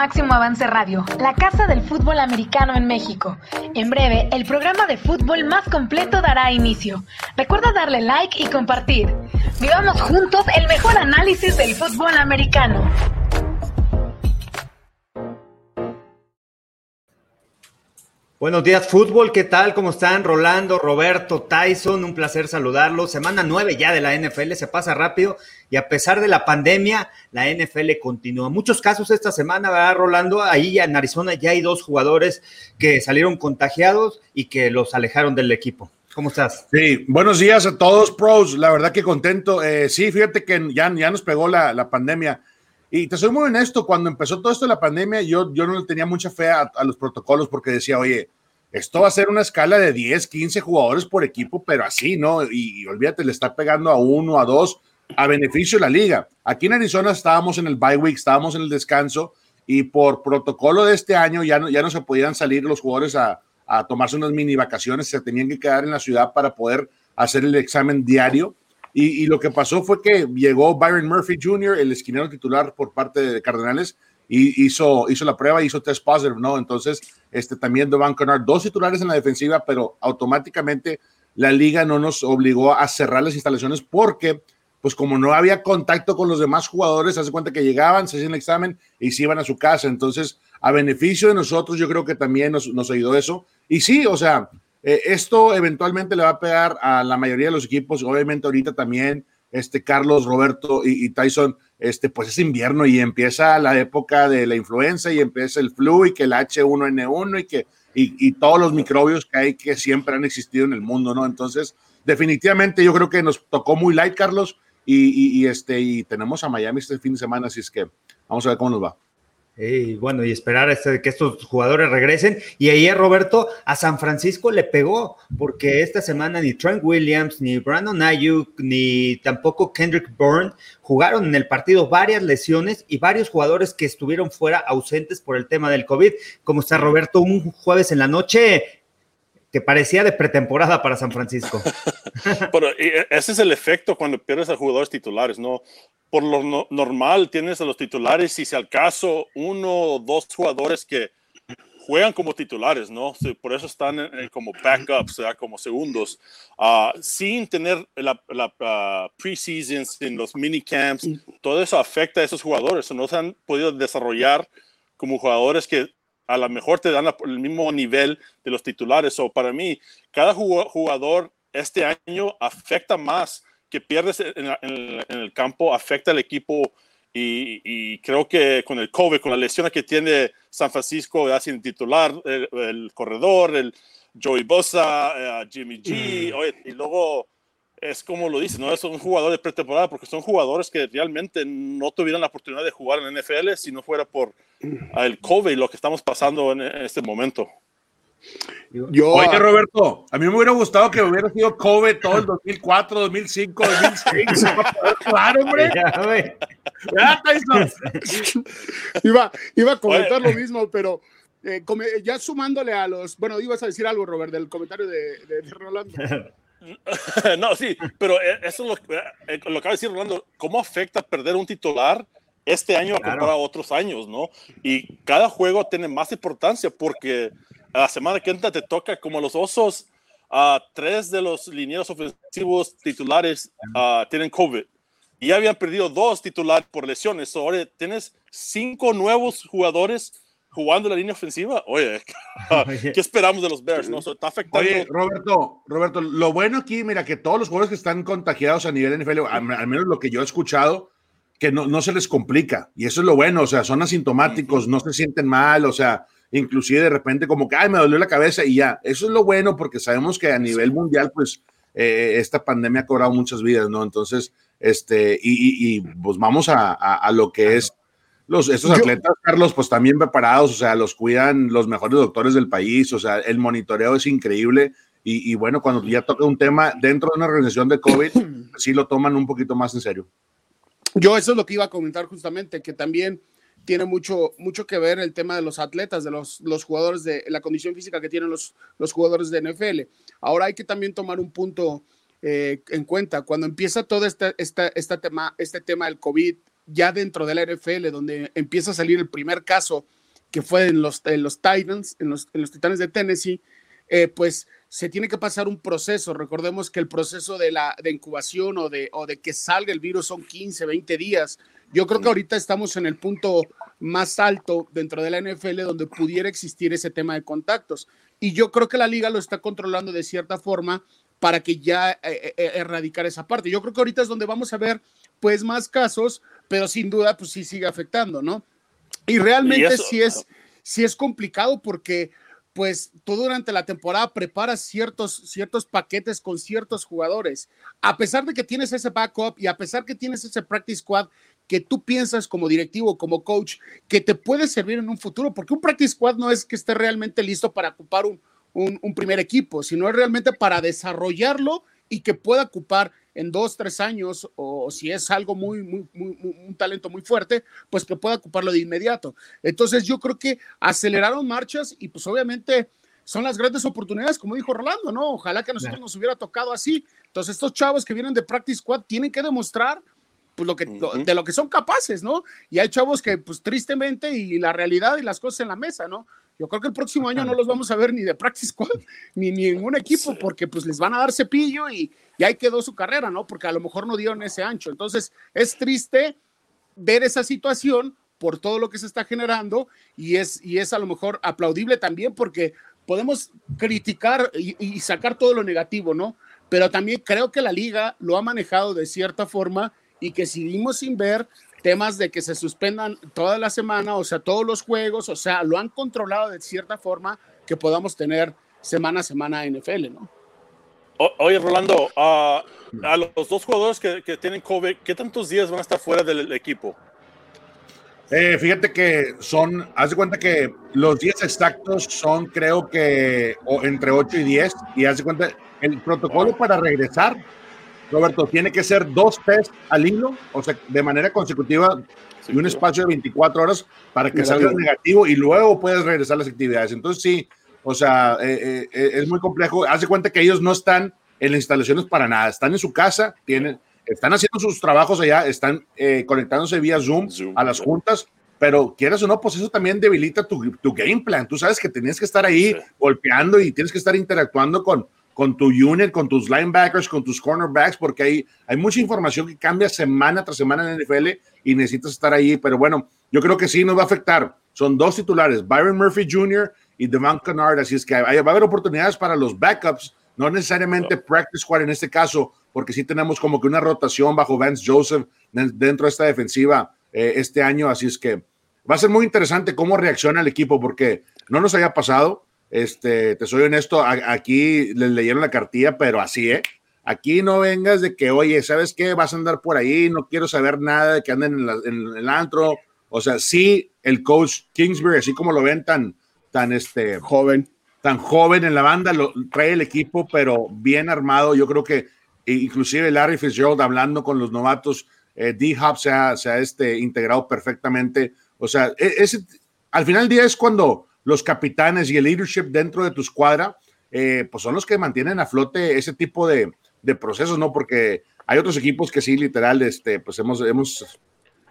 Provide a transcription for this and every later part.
Máximo Avance Radio, la casa del fútbol americano en México. En breve, el programa de fútbol más completo dará inicio. Recuerda darle like y compartir. Vivamos juntos el mejor análisis del fútbol americano. Buenos días, fútbol, ¿qué tal? ¿Cómo están? Rolando, Roberto, Tyson, un placer saludarlos. Semana nueve ya de la NFL, se pasa rápido y a pesar de la pandemia, la NFL continúa. Muchos casos esta semana, ¿verdad, Rolando? Ahí en Arizona ya hay dos jugadores que salieron contagiados y que los alejaron del equipo. ¿Cómo estás? Sí, buenos días a todos, pros. La verdad que contento. Eh, sí, fíjate que ya, ya nos pegó la, la pandemia. Y te soy muy honesto, cuando empezó todo esto de la pandemia, yo, yo no tenía mucha fe a, los protocolos porque decía, oye, esto va a ser una escala de 10, 15 jugadores por equipo, pero así, ¿no? Y, olvídate, le está pegando a uno, a dos, a beneficio de la liga. Aquí en Arizona estábamos en el bye week, estábamos en el descanso y por protocolo de este año ya no, ya no se podían salir los jugadores a, a tomarse unas mini vacaciones, se tenían que quedar en la ciudad para poder hacer el examen diario y, lo que pasó fue que llegó Byron Murphy Jr., el esquinero titular por parte de Cardenales, y hizo, hizo la prueba, hizo test positive, ¿no? Entonces, este, también Dovan Connard, dos titulares en la defensiva, pero automáticamente la liga no nos obligó a cerrar las instalaciones porque, pues como no había contacto con los demás jugadores, hace cuenta que llegaban, se hacían el examen y se iban a su casa. Entonces, a beneficio de nosotros, yo creo que también nos, nos ayudó eso. Y sí, o sea, eh, esto eventualmente le va a pegar a la mayoría de los equipos, obviamente ahorita también este Carlos, Roberto y, Tyson, este, pues es invierno y empieza la época de la influenza y empieza el flu y que el H1N1 y que y, todos los microbios que hay que siempre han existido en el mundo, ¿no? Entonces, definitivamente yo creo que nos tocó muy light, Carlos, y, y este, y tenemos a Miami este fin de semana, así es que vamos a ver cómo nos va. Y bueno, y esperar este, que estos jugadores regresen. Y ayer, Roberto, a San Francisco le pegó, porque esta semana ni Trent Williams, ni Brandon Ayuk, ni tampoco Kendrick Bourne jugaron en el partido varias lesiones y varios jugadores que estuvieron fuera ausentes por el tema del COVID. ¿Cómo está, Roberto? Un jueves en la noche que parecía de pretemporada para San Francisco. Pero ese es el efecto cuando pierdes a jugadores titulares, ¿no? por lo normal tienes a los titulares y si al caso uno o dos jugadores que juegan como titulares, ¿no? por eso están como backups, sea, como segundos, ah, sin tener la, la uh, preseason, en los minicamps, todo eso afecta a esos jugadores, no se han podido desarrollar como jugadores que a lo mejor te dan el mismo nivel de los titulares. O para mí, cada jugador este año afecta más que pierdes en, el campo afecta al equipo y, creo que con el COVID, con la lesión que tiene San Francisco, ya sin titular, el, corredor, el Joey Bosa, eh, Jimmy G, mm. y luego es como lo dice, no es un jugador de pretemporada porque son jugadores que realmente no tuvieran la oportunidad de jugar en la NFL si no fuera por el COVID, lo que estamos pasando en este momento. Yo, Oye, Roberto, a mí me hubiera gustado que hubiera sido COVID todo el 2004, 2005, 2006. claro, hombre. Ya, iba, iba a comentar lo mismo, pero eh, ya sumándole a los. Bueno, ibas a decir algo, Robert, del comentario de, de Rolando. no, sí, pero eh, eso es lo, eh, lo acaba de decir Rolando. ¿Cómo afecta perder un titular este año a otros años, no? Y cada juego tiene más importancia porque la semana que entra te toca como los osos, a tres de los linieros ofensivos titulares tienen COVID. Y ya habían perdido dos titulares por lesiones. Ahora tienes cinco nuevos jugadores jugando la línea ofensiva. Oye, ¿qué esperamos de los Bears? ¿no? está afectando. Oye, Roberto, Roberto, lo bueno aquí, mira, que todos los jugadores que están contagiados a nivel NFL, al, menos lo que yo he escuchado, que no, no se les complica. Y eso es lo bueno, o sea, son asintomáticos, no se sienten mal, o sea, inclusive de repente como que, ay, me dolió la cabeza y ya. Eso es lo bueno porque sabemos que a nivel mundial, pues, eh, esta pandemia ha cobrado muchas vidas, ¿no? Entonces, este, y, y, pues vamos a, a, lo que es los, estos atletas, Carlos, pues también preparados, o sea, los cuidan los mejores doctores del país, o sea, el monitoreo es increíble. Y, y bueno, cuando ya toca un tema dentro de una organización de COVID, sí lo toman un poquito más en serio. Yo eso es lo que iba a comentar justamente, que también tiene mucho, mucho que ver el tema de los atletas, de los, los jugadores, de la condición física que tienen los, los jugadores de NFL. Ahora hay que también tomar un punto eh, en cuenta. Cuando empieza todo este, este, este, tema, este tema del COVID, ya dentro de la NFL, donde empieza a salir el primer caso que fue en los, los Titans, en los, en los Titanes de Tennessee, eh, pues se tiene que pasar un proceso. Recordemos que el proceso de la de incubación o de, o de que salga el virus son 15, 20 días. Yo creo que ahorita estamos en el punto más alto dentro de la NFL donde pudiera existir ese tema de contactos. Y yo creo que la liga lo está controlando de cierta forma para que ya eh, eh, erradicar esa parte. Yo creo que ahorita es donde vamos a ver pues más casos, pero sin duda pues sí sigue afectando, ¿no? Y realmente sí es sí es complicado porque pues tú durante la temporada preparas ciertos, ciertos paquetes con ciertos jugadores. A pesar de que tienes ese backup y a pesar que tienes ese practice squad que tú piensas como directivo, como coach, que te puede servir en un futuro, porque un practice squad no es que esté realmente listo para ocupar un, un, primer equipo, sino es realmente para desarrollarlo y que pueda ocupar en dos, tres años, o si es algo muy, muy, muy, un talento muy fuerte, pues que pueda ocuparlo de inmediato. Entonces yo creo que aceleraron marchas y pues obviamente son las grandes oportunidades, como dijo Rolando, ¿no? Ojalá que a nosotros nos hubiera tocado así. Entonces estos chavos que vienen de Practice Squad tienen que demostrar pues, lo que, de lo que son capaces, ¿no? Y hay chavos que, pues tristemente, y la realidad y las cosas en la mesa, ¿no? Yo creo que el próximo año no los vamos a ver ni de practice squad, ni, ni en un equipo, porque pues les van a dar cepillo y, y ahí quedó su carrera, ¿no? Porque a lo mejor no dieron ese ancho. Entonces, es triste ver esa situación por todo lo que se está generando y es, y es a lo mejor aplaudible también porque podemos criticar y, y sacar todo lo negativo, ¿no? Pero también creo que la liga lo ha manejado de cierta forma y que seguimos sin ver temas de que se suspendan toda la semana, o sea, todos los juegos, o sea, lo han controlado de cierta forma que podamos tener semana a semana NFL, ¿no? oye, Rolando, a los dos jugadores que, que, tienen COVID, ¿qué tantos días van a estar fuera del equipo? Eh, fíjate que son, haz de cuenta que los días exactos son, creo que entre 8 y 10, y haz de cuenta, el protocolo para regresar Roberto, tiene que ser dos test al hilo, o sea, de manera consecutiva y un espacio de 24 horas para que salga negativo y luego puedes regresar a las actividades. Entonces, sí, o sea, eh, eh, es muy complejo. Haz de cuenta que ellos no están en las instalaciones para nada, están en su casa, tienen, están haciendo sus trabajos allá, están eh, conectándose vía Zoom, a las juntas, pero quieras o no, pues eso también debilita tu, tu game plan. Tú sabes que tienes que estar ahí golpeando y tienes que estar interactuando con, con tu unit, con tus linebackers, con tus cornerbacks, porque hay, hay mucha información que cambia semana tras semana en la NFL y necesitas estar ahí. Pero bueno, yo creo que sí nos va a afectar. Son dos titulares, Byron Murphy Jr. y Devon Kennard, así es que va a haber oportunidades para los backups, no necesariamente practice squad en este caso, porque sí tenemos como que una rotación bajo Vance Joseph dentro de esta defensiva eh, este año, así es que va a ser muy interesante cómo reacciona el equipo, porque no nos haya pasado este, te soy honesto, aquí les leyeron la cartilla, pero así, ¿eh? Aquí no vengas de que, oye, ¿sabes qué? Vas a andar por ahí, no quiero saber nada de que anden en, el antro. O sea, sí, el coach Kingsbury, así como lo ven tan, tan este, joven, tan joven en la banda, lo trae el equipo, pero bien armado. Yo creo que inclusive Larry Fitzgerald hablando con los novatos, eh, D-Hop se ha, se ha este, integrado perfectamente. O sea, e, ese, al final del día es cuando los capitanes y el leadership dentro de tu escuadra, eh, pues son los que mantienen a flote ese tipo de, procesos, ¿no? Porque hay otros equipos que sí, literal, este, pues hemos, hemos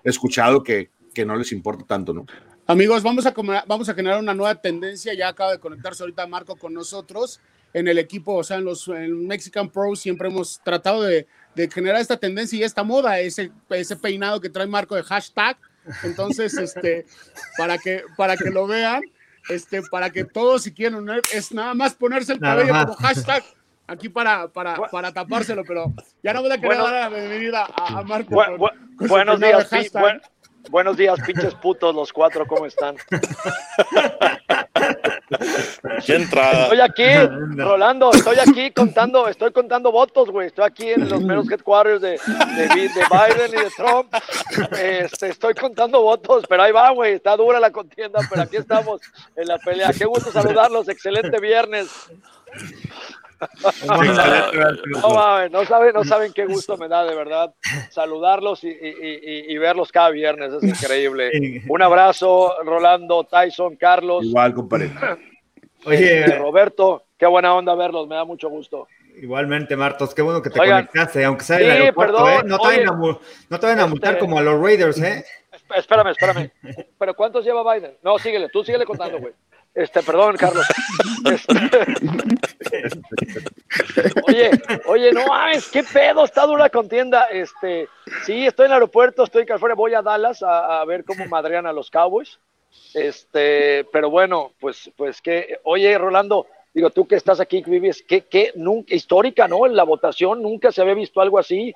escuchado que, que no les importa tanto, ¿no? Amigos, vamos a, vamos a generar una nueva tendencia. Ya acaba de conectarse ahorita Marco con nosotros en el equipo, o sea, en los en Mexican Pro siempre hemos tratado de, de, generar esta tendencia y esta moda, ese, ese peinado que trae Marco de hashtag. Entonces, este, para que, para que lo vean, este, para que todos si quieren es nada más ponerse el cabello como hashtag aquí para, para, para tapárselo, pero ya no voy a querer dar la bienvenida a, Marco. buenos días, buenos días, pinches putos los cuatro, ¿cómo están? Qué entrada. Estoy aquí, Rolando, estoy aquí contando, estoy contando votos, güey. Estoy aquí en los menos headquarters de, de, de Biden y de Trump. Este, estoy contando votos, pero ahí va, güey. Está dura la contienda, pero aquí estamos en la pelea. Qué gusto saludarlos. Excelente viernes. No, saben, no saben qué gusto me da de verdad saludarlos y, verlos cada viernes, es increíble. Un abrazo, Rolando, Tyson, Carlos. Igual, compadre. Oye, Roberto, qué buena onda verlos, me da mucho gusto. Igualmente, Martos, qué bueno que te Oigan. conectaste, aunque sea en Sí, el aeropuerto, perdón, ¿eh? No te vayan a, oye, mu- no te vayan a este- multar como a los Raiders, ¿eh? Esp- Espérame, espérame. ¿Pero cuántos lleva Biden? No, síguele, tú síguele contando, güey. Este, perdón, Carlos. Este- Oye, oye, no mames, qué pedo, está dura la contienda. Este, sí, estoy en el aeropuerto, estoy en California, voy a Dallas a, a ver cómo madrean a los Cowboys. Este, pero bueno, pues, pues que, oye, Rolando, digo, tú que estás aquí, que vives, que, que nunca, histórica, ¿no? En la votación nunca se había visto algo así.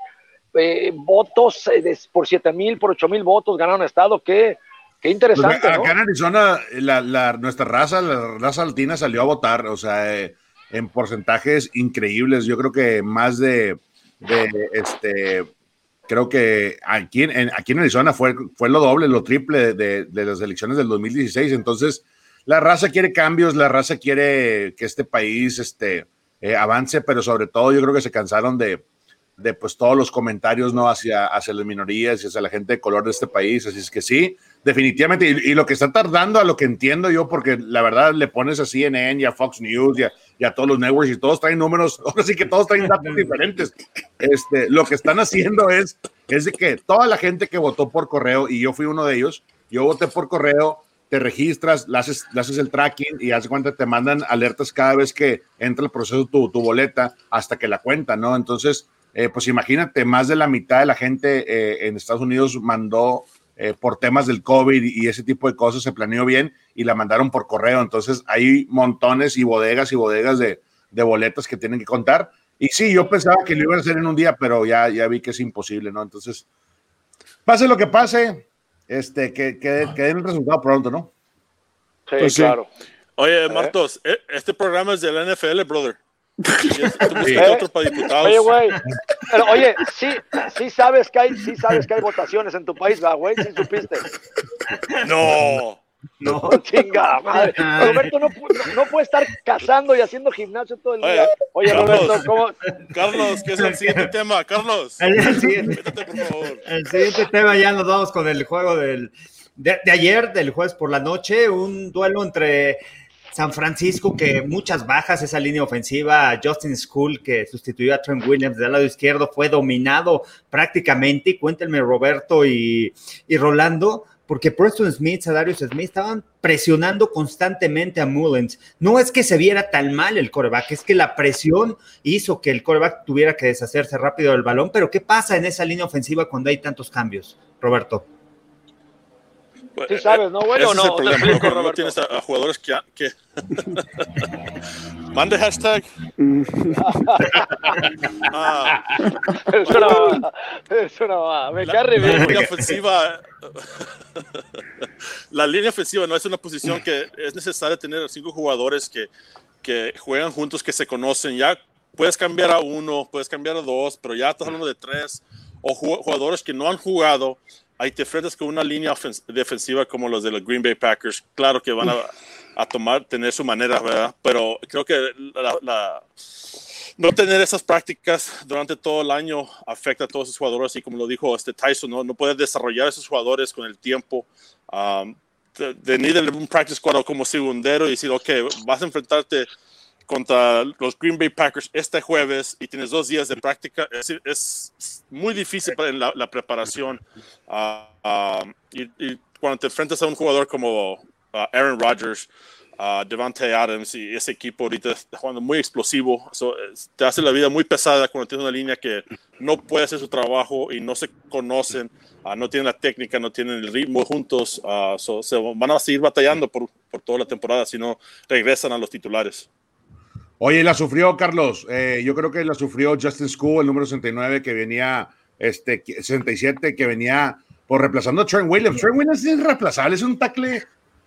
Eh, votos eh, por siete mil, por ocho mil votos ganaron estado, qué, qué Pues, interesante, ¿no? acá en Arizona, la, la- nuestra raza, la raza latina salió a votar, o sea, eh, en porcentajes increíbles. Yo creo que más de, de, este, creo que aquí en, en- aquí en Arizona fue, fue lo doble, lo triple de, de las elecciones del 2016. Entonces, la raza quiere cambios, la raza quiere que este país este, eh, avance, pero sobre todo yo creo que se cansaron de, de pues todos los comentarios no hacia, hacia las minorías y hacia la gente de color de este país. Así es que sí, definitivamente. Y, lo que está tardando, a lo que entiendo yo, porque la verdad le pones a CNN y a Fox News y a, todos los networks y todos traen números, ahora sí que todos traen datos diferentes. Este, lo que están haciendo es, es de que toda la gente que votó por correo, y yo fui uno de ellos, yo voté por correo, te registras, le haces, haces el tracking y hace cuenta te mandan alertas cada vez que entra el proceso tu, tu boleta hasta que la cuenta, ¿no? Entonces, eh, pues imagínate, más de la mitad de la gente eh, en Estados Unidos mandó eh, por temas del COVID y ese tipo de cosas, se planeó bien y la mandaron por correo. Entonces, hay montones y bodegas y bodegas de, de boletas que tienen que contar. Y sí, yo pensaba que lo iban a hacer en un día, pero ya, ya vi que es imposible, ¿no? Entonces, pase lo que pase, este, que, que, que den el resultado pronto, ¿no? Sí, Pues sí. claro. Oye, Martos, eh, este programa es de la NFL, brother. Sí. para diputados. Oye, güey, pero oye, sí, sí sabes que hay, sí sabes que hay votaciones en tu país, ¿va, güey? Sí supiste. No. No. Chinga, madre. Roberto no, no, no puede estar cazando y haciendo gimnasio todo el día. Oye, Carlos. Roberto, ¿cómo? Carlos, ¿qué es el siguiente tema? Carlos, El, siguiente, métete, por favor. el siguiente tema ya nos vamos con el juego del, de, de ayer, del jueves por la noche, un duelo entre San Francisco, que muchas bajas, esa línea ofensiva, Justin School, que sustituyó a Trent Williams del lado izquierdo, fue dominado prácticamente, y cuéntenme Roberto y, y Rolando, porque Preston Smith, Sadarius Smith estaban presionando constantemente a Mullens. No es que se viera tan mal el coreback, es que la presión hizo que el coreback tuviera que deshacerse rápido del balón, pero ¿qué pasa en esa línea ofensiva cuando hay tantos cambios, Roberto? Sí sabes, ¿no, güey, Ese o es no? el Te problema, explico, ¿no? Cuando no Roberto. tienes a, a jugadores que... que... Mande hashtag. Ah, Es una mamada, es una mamada. Me la bien. línea ofensiva... la línea ofensiva no es una posición que es necesario tener cinco jugadores que, que juegan juntos, que se conocen. Ya puedes cambiar a uno, puedes cambiar a dos, pero ya estás hablando de tres. O ju- jugadores que no han jugado, ahí te enfrentas con una línea defensiva como los de los Green Bay Packers. Claro que van a, a tomar, tener su manera, ¿verdad? Pero creo que la- la, no tener esas prácticas durante todo el año afecta a todos esos jugadores y como lo dijo este Tyson, no, no puedes desarrollar esos jugadores con el tiempo. Um, de, de un practice squad como segundero y decir, ok, vas a enfrentarte contra los Green Bay Packers este jueves y tienes dos días de práctica, es, es muy difícil para la, la preparación. Ah, y, y cuando te enfrentas a un jugador como ah, Aaron Rodgers, uh, Devante Adams y ese equipo ahorita jugando muy explosivo. So, es- te hace la vida muy pesada cuando tienes una línea que no puede hacer su trabajo y no se conocen, no tienen la técnica, no tienen el ritmo juntos. so, se van a seguir batallando por, por toda la temporada si no regresan a los titulares. Oye, la sufrió Carlos. Eh, yo creo que la sufrió Justin School, el número 69, que venía, este, 67, que venía por reemplazando a Trent Williams. Trent Williams es irreemplazable, es un tackle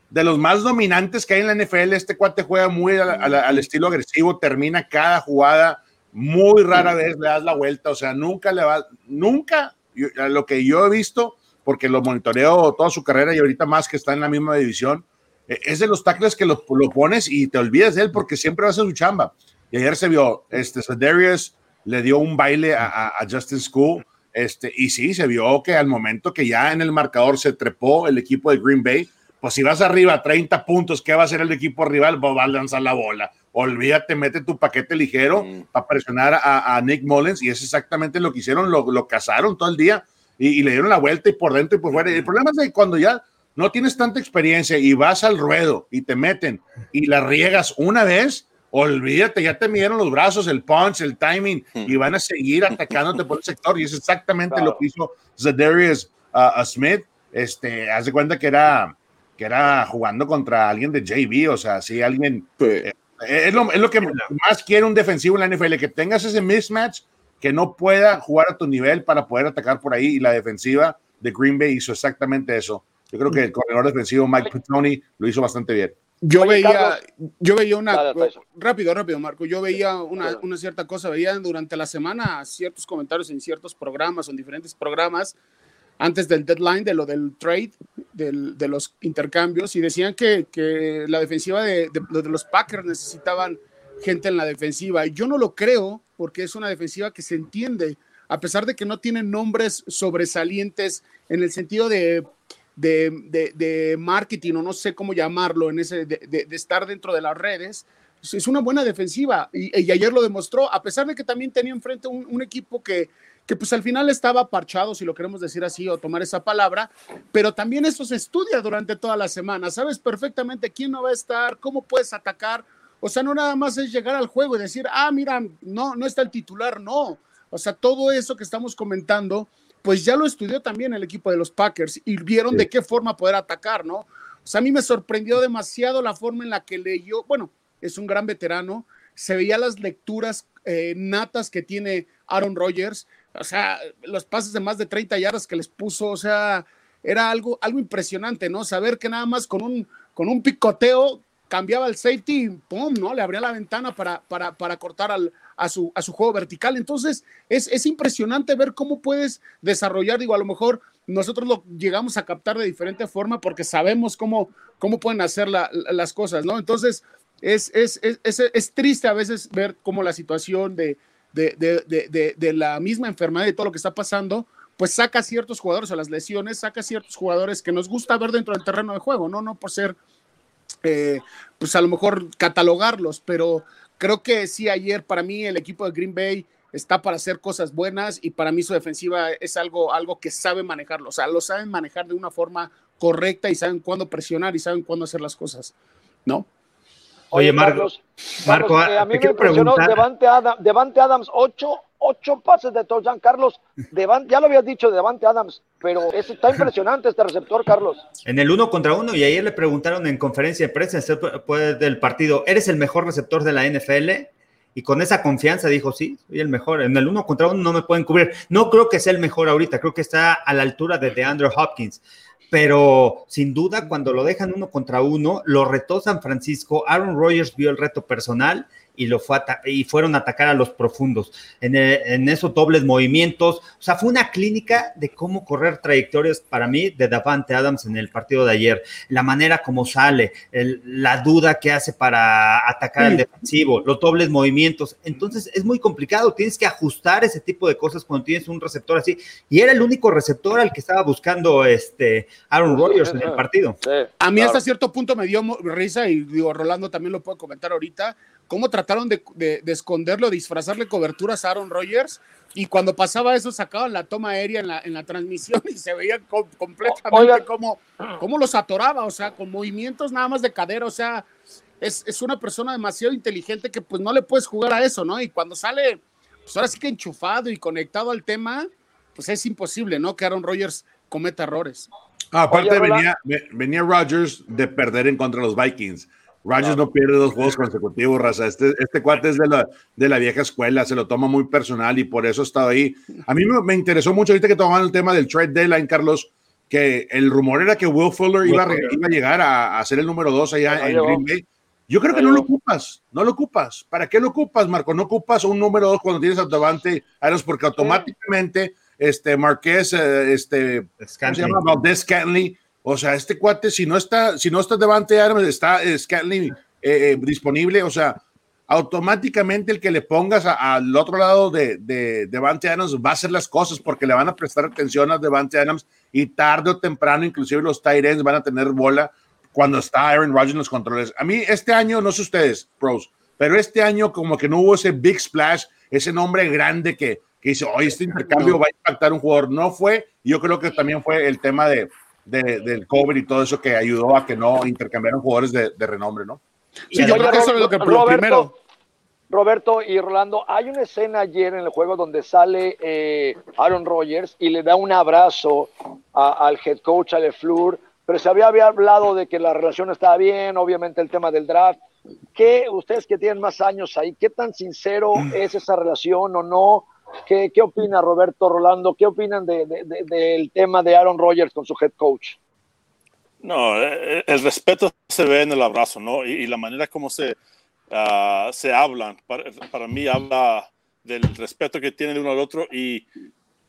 de los más dominantes que hay en la NFL. Este cuate juega muy al, al- al estilo agresivo, termina cada jugada, muy rara vez le das la vuelta, o sea, nunca le va, nunca, yo- a lo que yo he visto, porque lo monitoreo toda su carrera y ahorita más que está en la misma división, es de los tackles que lo, lo pones y te olvidas de él porque siempre va a ser su chamba. Y ayer se vio, este, Darius le dio un baile a, a- a Justin School, este, y sí, se vio que al momento que ya en el marcador se trepó el equipo de Green Bay, pues si vas arriba a 30 puntos, ¿qué va a hacer el equipo rival? Pues va a lanzar la bola olvídate, mete tu paquete ligero Mm. para presionar a, a Nick Mullins y es exactamente lo que hicieron, lo, lo cazaron todo el día y, y le dieron la vuelta y por dentro y por fuera. El problema es de cuando ya no tienes tanta experiencia y vas al ruedo y te meten y la riegas una vez, olvídate, ya te midieron los brazos, el punch, el timing y van a seguir atacándote por el sector y es exactamente Claro. lo que hizo Zadarius uh, uh, Smith. Este, haz de cuenta que era que era jugando contra alguien de JV, o sea, sí, alguien Pues, es lo, es lo que más quiere un defensivo en la NFL, que tengas ese mismatch, que no pueda jugar a tu nivel para poder atacar por ahí. Y la defensiva de Green Bay hizo exactamente eso. Yo creo que el corredor defensivo Mike Petroni lo hizo bastante bien. Yo Oye, veía, Carlos. yo veía una Dale, rápido, rápido, Marco. Yo veía una, una cierta cosa, veía durante la semana ciertos comentarios en ciertos programas, o en diferentes programas, antes del deadline de lo del trade, del- de los intercambios, y decían que, que la defensiva de, de- de los Packers necesitaban gente en la defensiva. Y yo no lo creo, porque es una defensiva que se entiende, a pesar de que no tiene nombres sobresalientes en el sentido de de, de- marketing o no sé cómo llamarlo, en ese de, estar dentro de las redes, es- es una buena defensiva. Y, y ayer lo demostró, a pesar de que también tenía enfrente un, un equipo que, que pues al final estaba parchado, si lo queremos decir así o tomar esa palabra, pero también eso se estudia durante toda la semana, sabes perfectamente quién no va a estar, cómo puedes atacar, o sea, no nada más es llegar al juego y decir, ah, mira, no, no está el titular, no, o sea, todo eso que estamos comentando, pues ya lo estudió también el equipo de los Packers y vieron Sí. de qué forma poder atacar, ¿no? O sea, a mí me sorprendió demasiado la forma en la que leyó, bueno, es un gran veterano, se veía las lecturas eh, natas que tiene Aaron Rodgers, o sea, los pases de más de 30 yardas que les puso, o sea, era algo, algo impresionante, ¿no? Saber que nada más con un, con un picoteo cambiaba el safety y ¡pum! ¿no? Le abría la ventana para, para, para cortar al, a, su, a su juego vertical. Entonces, es, es impresionante ver cómo puedes desarrollar, digo, a lo mejor nosotros lo llegamos a captar de diferente forma porque sabemos cómo, cómo pueden hacer la- la- las cosas, ¿no? Entonces, es, es, es, es, triste a veces ver cómo la situación de, de, de- de la misma enfermedad y todo lo que está pasando, pues saca a ciertos jugadores a las lesiones, saca a ciertos jugadores que nos gusta ver dentro del terreno de juego, ¿no? No por ser eh, pues a lo mejor catalogarlos, pero creo que sí, ayer para mí el equipo de Green Bay está para hacer cosas buenas y para mí su defensiva es algo, algo que sabe manejarlo, o sea, lo saben manejar de una forma correcta y saben cuándo presionar y saben cuándo hacer las cosas, ¿no? Oye, Marco, Carlos, Marco, Carlos, eh, a mí me impresionó preguntar. Devante, Adam- Devante Adams, ocho, ocho pases de touchdown. Carlos, ya lo habías dicho, Devante Adams, pero es, está impresionante este receptor, Carlos. En el uno contra uno, y ayer le preguntaron en conferencia de prensa después del partido, ¿eres el mejor receptor de la NFL? Y con esa confianza dijo, sí, soy el mejor. En el uno contra uno no me pueden cubrir. No creo que sea el mejor ahorita, creo que está a la altura de DeAndre Hopkins. Pero sin duda, cuando lo dejan uno contra uno, lo retó San Francisco. Aaron Rodgers vio el reto personal y, lo fue a y fueron a atacar a los profundos en, eh, en esos dobles movimientos. O sea, fue una clínica de cómo correr trayectorias para mí de Davante Adams en el partido de ayer. La manera como sale, el- la duda que hace para atacar al defensivo, los dobles movimientos. Entonces es muy complicado. Tienes que ajustar ese tipo de cosas cuando tienes un receptor así. Y era el único receptor al que estaba buscando este Aaron Rodgers en el partido. Sí, A mí claro. hasta cierto punto me dio risa y digo, Rolando también lo puede comentar ahorita, cómo trataron de, de- de esconderlo, disfrazarle coberturas a Aaron Rodgers y cuando pasaba eso sacaban la toma aérea en la, en la transmisión y se veía co- completamente cómo, cómo los atoraba, o sea, con movimientos nada más de cadera, o sea, es, es una persona demasiado inteligente que pues no le puedes jugar a eso, ¿no? Y cuando sale, pues ahora sí que enchufado y conectado al tema, pues es imposible, ¿no? Que Aaron Rodgers cometa errores. Ah, aparte Oye, venía, ve- venía Rodgers de perder en contra de los Vikings. Rodgers no pierde dos juegos consecutivos, raza. Este, este cuate es de la, de la vieja escuela, se lo toma muy personal y por eso ha estado ahí. A mí me, me interesó mucho ahorita que tomaban el tema del trade deadline, Carlos, que el rumor era que Will Fuller iba, iba a llegar a, a ser el número dos allá No en. Green Bay. Yo creo que No lo ocupas, no lo ocupas. ¿Para qué lo ocupas, Marco? No ocupas un número dos cuando tienes a Davante Adams, porque automáticamente este Marqués, eh, este, ¿cómo se llama? Valdez Scantley. O sea, este cuate, si no está, si no está Devante Adams, está eh, Scantley eh, eh, disponible. O sea, automáticamente el que le pongas a- al otro lado de, de Devante Adams va a hacer las cosas porque le van a prestar atención a Devante Adams y tarde o temprano, inclusive los tight ends van a tener bola cuando está Aaron Rodgers en los controles. A mí este año, no sé ustedes, pros, pero este año como que no hubo ese big splash, ese nombre grande que, que dice, oye, este intercambio va a impactar un jugador. No fue, yo creo que también fue el tema de, de, del cover y todo eso que ayudó a que no intercambiaran jugadores de, de renombre, ¿no? Sí, yo creo que eso es lo que lo primero. Roberto y Rolando, hay una escena ayer en el juego donde sale eh, Aaron Rodgers y le da un abrazo a, al head coach, a LeFleur, pero se había, había, hablado de que la relación estaba bien, obviamente el tema del draft. ¿Qué, ustedes que tienen más años ahí, qué tan sincero es esa relación o no? ¿Qué, qué opina Roberto, Rolando? ¿Qué opinan de, de, de, del tema de Aaron Rodgers con su head coach? No, el respeto se ve en el abrazo, ¿no? Y, y la manera como se, uh, se hablan. Para, para, mí habla del respeto que tienen uno al otro y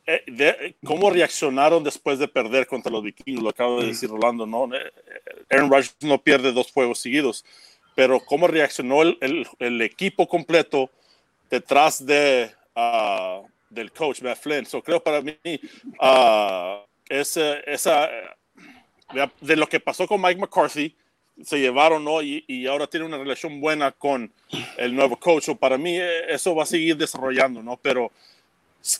eh, de, cómo reaccionaron después de perder contra los vikingos. Lo acaba de decir Rolando, ¿no? Aaron Rodgers no pierde dos juegos seguidos, pero cómo reaccionó el, el, el equipo completo detrás de, uh, del coach Matt Flynn. So, creo para mí uh, esa, esa de lo que pasó con Mike McCarthy, se llevaron ¿no? y, y, ahora tiene una relación buena con el nuevo coach. O para mí eso va a seguir desarrollando, ¿no? Pero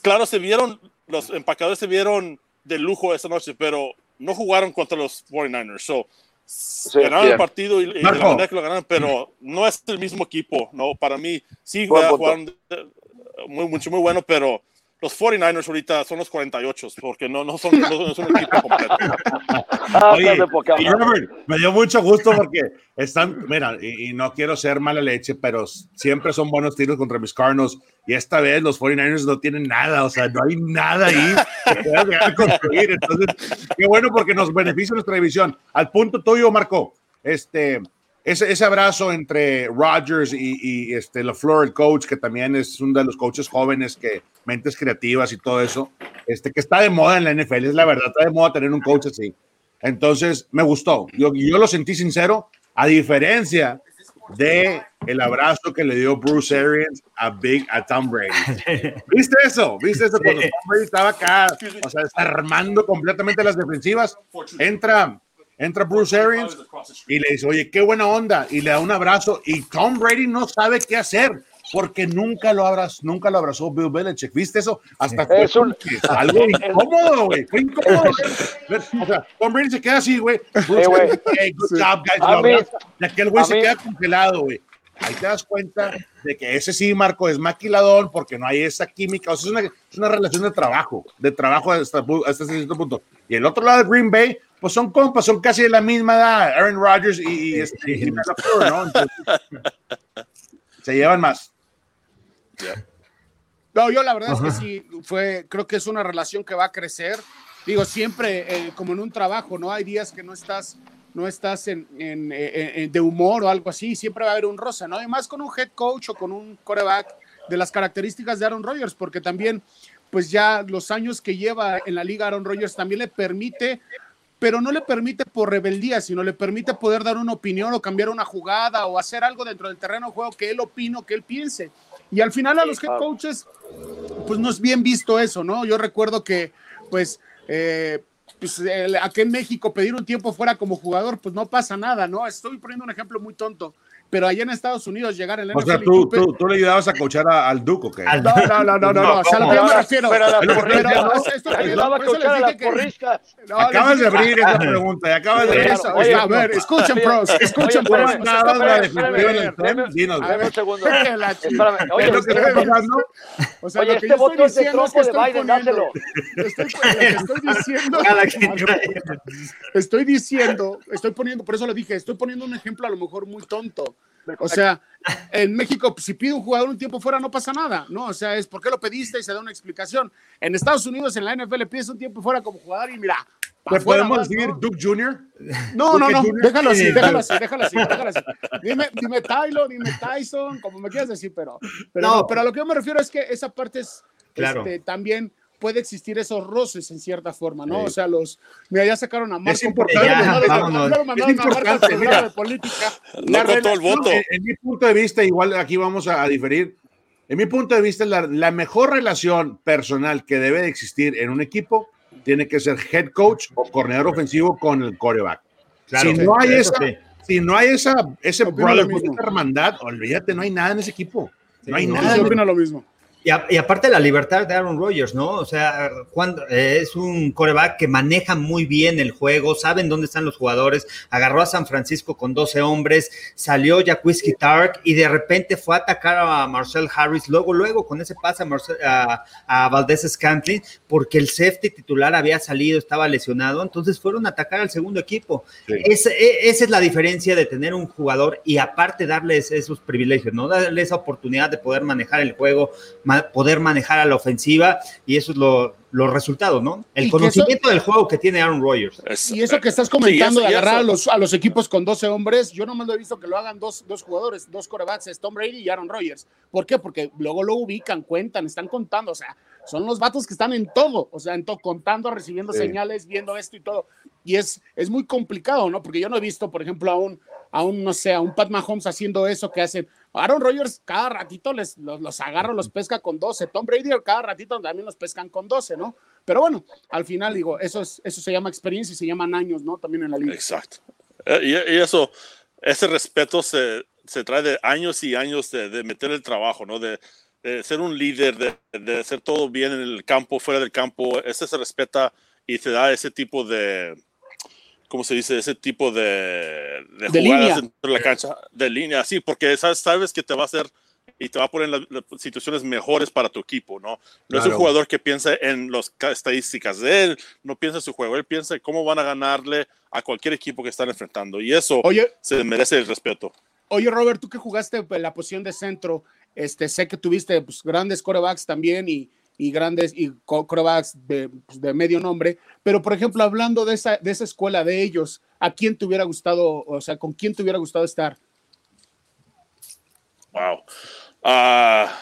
claro, se vieron, los empacadores se vieron de lujo esa noche, pero no jugaron contra los 49ers. So, sí, ganaron bien. el partido y, y la que lo ganaron, pero no es el mismo equipo, ¿no? Para mí sí jugaron muy, mucho, muy bueno, pero los 49ers ahorita son los 48, porque no, no, son, no son un equipo completo. Oye, y Robert, me dio mucho gusto porque están, mira, y, y, no quiero ser mala leche, pero siempre son buenos tiros contra mis Cardinals, y esta vez los 49ers no tienen nada, o sea, no hay nada ahí que a construir. Entonces, qué bueno porque nos beneficia nuestra división. Al punto tuyo, Marco, este ese, ese, abrazo entre Rodgers y, y este LaFleur, el coach, que también es uno de los coaches jóvenes que mentes creativas y todo eso, este, que está de moda en la NFL, es la verdad, está de moda tener un coach así. Entonces, me gustó. Yo, yo lo sentí sincero, a diferencia de el abrazo que le dio Bruce Arians a Big a Tom Brady. ¿Viste eso? ¿Viste eso? Cuando Tom Brady estaba acá, o sea, desarmando completamente las defensivas, entra entra Bruce Arians y le dice, oye, qué buena onda, y le da un abrazo, y Tom Brady no sabe qué hacer, porque nunca lo abrazó, nunca lo abrazó Bill Belichick, ¿viste eso? Hasta fue es un, algo incómodo, güey, fue incómodo. o sea, Tom Brady se queda así, güey, Bruce hey, hey, good job, guys, y aquel güey se queda congelado, güey. Ahí te das cuenta de que ese sí, Marco, es maquilador porque no hay esa química, o sea, es una, es una relación de trabajo, de trabajo hasta, hasta cierto punto. Y el otro lado de Green Bay, pues son compas, son casi de la misma edad, Aaron Rodgers y, y, este, y ¿no? Entonces, se llevan más. Yeah. No, yo la verdad Ajá. es que sí, fue, creo que es una relación que va a crecer. Digo, siempre eh, como en un trabajo, ¿no? Hay días que no estás, no estás en, en, en, de humor o algo así, siempre va a haber un rosa, ¿no? Además con un head coach o con un quarterback de las características de Aaron Rodgers, porque también, pues ya los años que lleva en la liga Aaron Rodgers también le permite pero no le permite por rebeldía, sino le permite poder dar una opinión o cambiar una jugada o hacer algo dentro del terreno de juego que él opine, que él piense. Y al final a los head coaches, pues no es bien visto eso, ¿no? Yo recuerdo que, pues, eh, pues aquí en México pedir un tiempo fuera como jugador, pues no pasa nada, ¿no? Estoy poniendo un ejemplo muy tonto pero allá en Estados Unidos llegar en el O sea, tú, tú, tú, le ayudabas a coachar a, al Duco, ¿qué? No, no, no, no, no, no, o sea, lo que yo me refiero. Pero la porrista, esto ayudaba a coachar a las porristas. No, acabas de abrir esa pregunta, y acabas de abrir eso. Oye, a ver, escuchen, pros, escuchen, pros. Dinos. Un segundo. Espérame, oye, ¿qué está pasando? O sea, lo que este yo estoy es diciendo que estoy Biden, poniendo, estoy, lo que diciendo, estoy diciendo, estoy poniendo, por eso lo dije, estoy poniendo un ejemplo a lo mejor muy tonto. O sea, en México, si pide un jugador un tiempo fuera, no pasa nada, ¿no? O sea, es por qué lo pediste y se da una explicación. En Estados Unidos, en la NFL, pides un tiempo fuera como jugador y mira. ¿Le podemos vas, decir ¿no? Duke Jr.? No, no, no, déjalo así, déjalo así, déjalo así, déjalo así. Dime, dime Tylo, dime Tyson, como me quieras decir, pero, pero, no. No, pero a lo que yo me refiero es que esa parte es claro. este, también puede existir esos roces en cierta forma, ¿no? Sí. O sea, los, mira, ya sacaron a Marco es importante, ya, vámonos, es importante, mira, de política. No con todo el voto. En, en, mi punto de vista, igual aquí vamos a, a diferir, en mi punto de vista, la, la, mejor relación personal que debe de existir en un equipo tiene que ser head coach o coordinador ofensivo con el coreback. Claro, si no hay esa, sí. si no hay esa, ese brotherhood, esa hermandad, olvídate, no hay nada en ese equipo. Sí, no hay Sí, nada. yo opino lo mismo. Y, a- y aparte la libertad de Aaron Rodgers, ¿no? O sea, cuando eh, es un coreback que maneja muy bien el juego, saben dónde están los jugadores, agarró a San Francisco con 12 hombres, salió Jaquiski Tark y de repente fue a atacar a Marcel Harris, luego, luego con ese pase a, Marcel- a, a Valdez Scantling, porque el safety titular había salido, estaba lesionado, entonces fueron a atacar al segundo equipo. Sí. Ese- e- esa es la diferencia de tener un jugador y aparte darles esos privilegios, ¿no? Darle esa oportunidad de poder manejar el juego, poder manejar a la ofensiva y eso es lo, los resultados, ¿no? El conocimiento del juego que tiene Aaron Rodgers. Y eso que estás Sí, comentando eso- de agarrar a los, a los equipos con 12 hombres, yo nomás lo he visto que lo hagan dos, dos jugadores, dos corebacks, Tom Brady y Aaron Rodgers. ¿Por qué? Porque luego lo ubican, cuentan, están contando, o sea, son los vatos que están en todo, o sea, en todo, contando, recibiendo Sí. señales, viendo esto y todo. Y es, es muy complicado, ¿no? Porque yo no he visto, por ejemplo, a un, a un, no sé, a un Pat Mahomes haciendo eso que hacen. Aaron Rodgers cada ratito les, los, los agarra, los pesca con 12. Tom Brady cada ratito también los pescan con 12, ¿no? Pero bueno, al final digo, eso, es, eso se llama experiencia y se llaman años, ¿no? También en la liga. Exacto. Eh, Y, y eso, ese respeto se, se trae de años y años de, de meter el trabajo, ¿no? De, de ser un líder, de, de hacer todo bien en el campo, fuera del campo. Ese se respeta y te da ese tipo de, ¿cómo se dice? Ese tipo de, de, De jugadas dentro de la cancha, de línea, sí, porque sabes, sabes que te va a hacer y te va a poner en las, las situaciones mejores para tu equipo, ¿no? No es un jugador que piensa en las estadísticas de él, no piensa en su juego, él piensa en cómo van a ganarle a cualquier equipo que están enfrentando y eso Oye, se merece el respeto. Oye, Robert, tú que jugaste en la posición de centro, este, sé que tuviste pues, grandes corebacks también y, y grandes y co- corebacks de, pues, de medio nombre, pero por ejemplo, hablando de esa, de esa escuela de ellos, ¿a quién te hubiera gustado, o sea, con quién te hubiera gustado estar? Wow. Ah,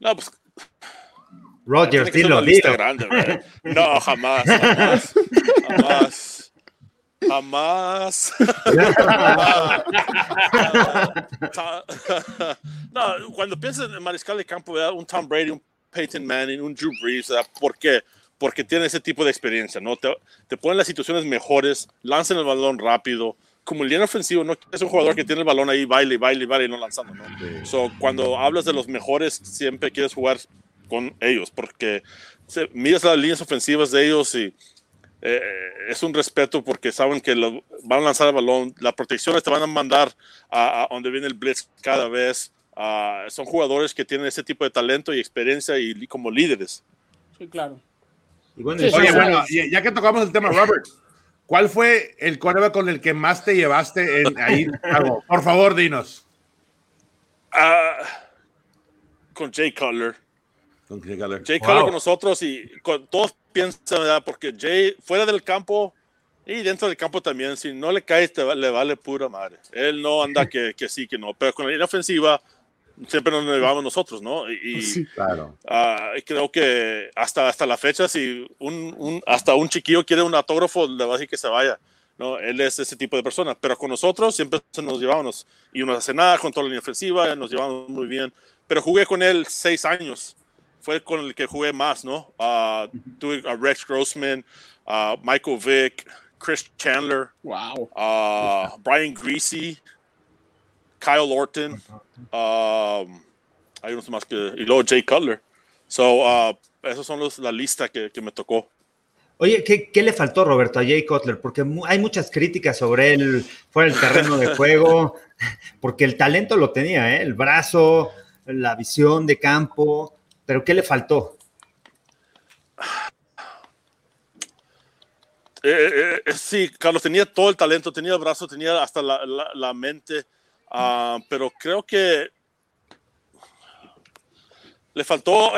no, pues ser dilo, grande, ¿verdad? No, jamás, jamás, jamás, jamás. No, cuando piensas en mariscal de campo, ¿verdad? un Tom Brady, un Peyton Manning, un Drew Brees, ¿verdad? ¿por qué? Porque tiene ese tipo de experiencia, ¿no? Te, te ponen las situaciones mejores, lanzan el balón rápido. Como el línea ofensivo, no es un jugador que tiene el balón ahí, baile, baile, baile, no lanzando, ¿no? So, cuando hablas de los mejores, siempre quieres jugar con ellos, porque se, miras las líneas ofensivas de ellos y eh, es un respeto porque saben que lo- van a lanzar el balón, las protecciones te van a mandar a, a donde viene el blitz cada vez. Ah, son jugadores que tienen ese tipo de talento y experiencia y li- como líderes. Sí, claro. Y bueno, Sí, y- sí, Oye, sí. bueno, ya ya que tocamos el tema, Robert, ¿cuál fue el coreback con el que más te llevaste en, ahí? Por favor, dinos. Ah, con Jay Cutler. Con Jay Cutler. Jay Wow. Cutler con nosotros y con, todos piensan, ¿verdad? Porque Jay fuera del campo y dentro del campo también, si no le caes, te le vale pura madre. Él no anda que, que sí, que no, pero con la línea ofensiva siempre nos llevamos nosotros, ¿no? Y, y, Sí. Claro. ah, creo que hasta, hasta la fecha, si un, un- hasta un chiquillo quiere un autógrafo, le va a decir que se vaya. ¿no? Él es ese tipo de persona, pero con nosotros siempre se nos llevábamos y uno hace nada con toda la línea ofensiva, nos llevamos muy bien. Pero jugué con él seis años, fue con el que jugué más, ¿no? Tuve a Rex Grossman, a Michael Vick, Chris Chandler, Wow. uh, Brian Greasy, Kyle Orton, um, hay unos más que, y luego Jay Cutler. So, uh, esos son los, la lista que, que me tocó. Oye, ¿qué, qué le faltó, Roberto, a Jay Cutler? Porque mu- hay muchas críticas sobre él fuera del terreno de juego, porque el talento lo tenía, ¿eh? el brazo, la visión de campo, pero ¿qué le faltó? Eh, eh, eh, sí, Carlos tenía todo el talento, tenía el brazo, tenía hasta la, la- mente, ah, pero creo que le faltó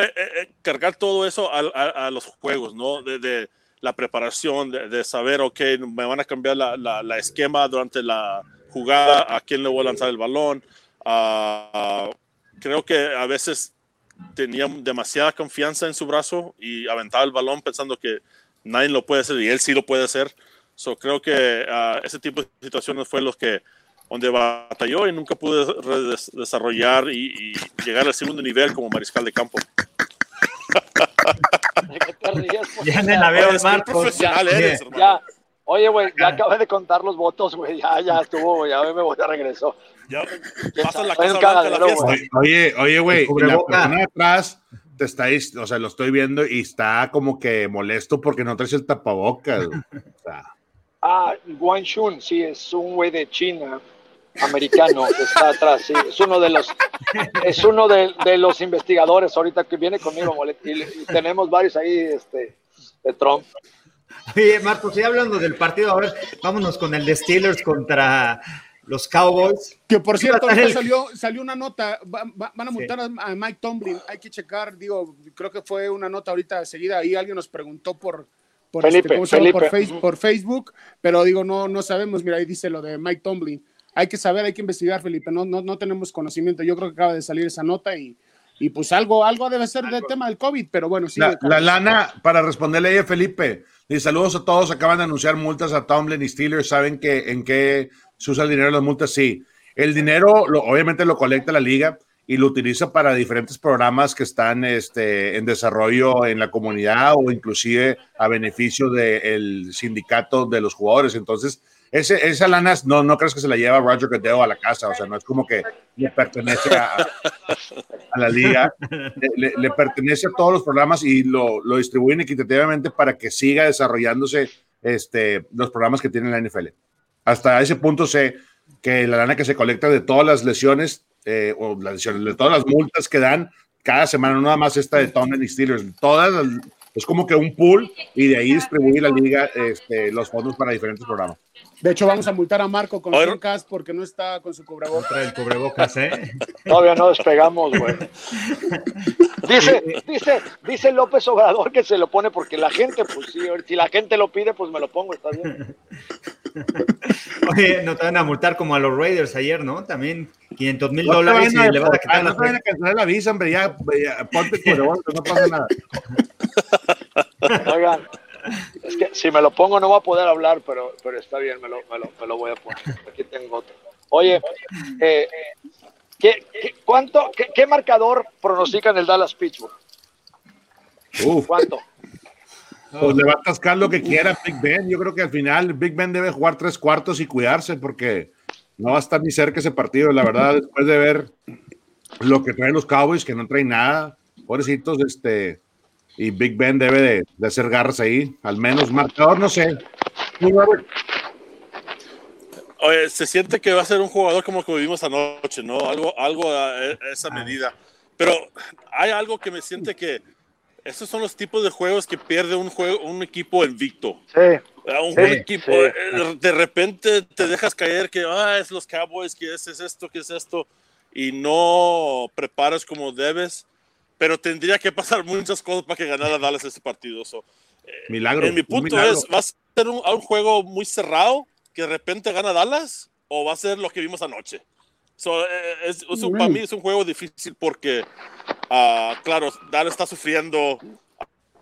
cargar todo eso a, los juegos, ¿no? De, la preparación, de, saber, ok, me van a cambiar la, la- la esquema durante la jugada, a quién le voy a lanzar el balón. Ah, ah, creo que a veces tenía demasiada confianza en su brazo y aventaba el balón pensando que nadie lo puede hacer y él sí lo puede hacer. So, creo que ah, ese tipo de situaciones fue los que donde batalló y nunca pude desarrollar y, y llegar al segundo nivel como mariscal de campo. ¿De qué te ríes, Ya me la veo, Marcos. Ya, eres, ya. Ya, Oye, güey, ya acabé de contar los votos, güey. Ya, ya estuvo. Ya me voy a regresó. Ya, Ya la casa blanca la fiesta. Oye, oye, güey, la persona de atrás te está, o sea, lo estoy viendo y está como que molesto porque no traes el tapabocas. O sea, Ah, Guan Shun, sí, es un güey de China, americano, que está atrás, sí. Es uno de los, es uno de, de los investigadores ahorita que viene conmigo, y, y tenemos varios ahí, este, de Trump. Oye, Marcos, y hablando del partido, ahora vámonos con el de Steelers contra los Cowboys. Que por cierto, el- salió, salió una nota, va- va- van a multar a, a Mike Tomlin, hay que checar, digo, creo que fue una nota ahorita seguida, ahí alguien nos preguntó por, por, Felipe, ¿cómo se llama? por, Felipe. face- por Facebook, pero digo, no, no sabemos, mira, ahí dice lo de Mike Tomlin, hay que saber, hay que investigar, Felipe, no, no, no tenemos conocimiento, yo creo que acaba de salir esa nota y, y pues algo, algo debe ser del tema del COVID, pero bueno, sí. la, la lana, para responderle ahí a Felipe, y saludos a todos, acaban de anunciar multas a Tomlin y Steelers, ¿saben que, en qué se usa el dinero de las multas? Sí, el dinero lo- obviamente lo colecta la liga y lo utiliza para diferentes programas que están este, en desarrollo en la comunidad o inclusive a beneficio del sindicato de los jugadores. Entonces, ese, esa lana no, no crees que se la lleva Roger Goodell a la casa, o sea, no es como que le pertenece a, la liga, le, le- le pertenece a todos los programas y lo, lo distribuyen equitativamente para que siga desarrollándose este, los programas que tiene la NFL. Hasta ese punto sé que la lana que se colecta de todas las lesiones eh, o las lesiones, de todas las multas que dan cada semana, no nada más esta de Tomlin y Steelers, todas las- es como que un pool y de ahí distribuir la liga este, los fondos para diferentes programas. De hecho, vamos a multar a Marco con Oye. 100 cas porque no está con su cubrebocas. Contra el cubrebocas, ¿eh? Todavía no despegamos, güey. Dice, dice, dice López Obrador que se lo pone porque la gente, pues sí, si la gente lo pide, pues me lo pongo, está bien. Oye, no te van a multar como a los Raiders ayer, ¿no? También 500 mil No dólares y le van a quitar no la a cancelar la visa, hombre, ya, ya, ponte no pasa nada. Oigan, es que si me lo pongo no voy a poder hablar, pero, pero está bien, me lo, me, lo, me lo voy a poner. Aquí tengo otro. Oye, eh, ¿qué, qué, cuánto, qué, qué marcador pronostican el Dallas Pittsburgh? Uf. ¿Cuánto? Pues le va a atascar lo que quiera Big Ben. Yo creo que al final Big Ben debe jugar tres cuartos y cuidarse porque no va a estar ni cerca ese partido. La verdad, después de ver lo que traen los Cowboys, que no traen nada, pobrecitos, este, y Big Ben debe de, de hacer garras ahí, al menos marcador, no sé. Oye, se siente que va a ser un jugador como que vimos anoche, ¿no? Algo, algo a a esa medida. Pero hay algo que me siente que estos son los tipos de juegos que pierde un, juego, un equipo invicto. Sí, A un Sí, equipo, sí. eh, de repente te dejas caer que ah, es los Cowboys, que es, es esto, que es esto, y no preparas como debes. Pero tendría que pasar muchas cosas para que ganara Dallas ese partido. So, milagro. en mi un punto es, ¿va a ser un, un juego muy cerrado que de repente gana Dallas o va a ser lo que vimos anoche? So, eh, es, es un- para mí es un juego difícil porque, ah, claro, Dallas está sufriendo,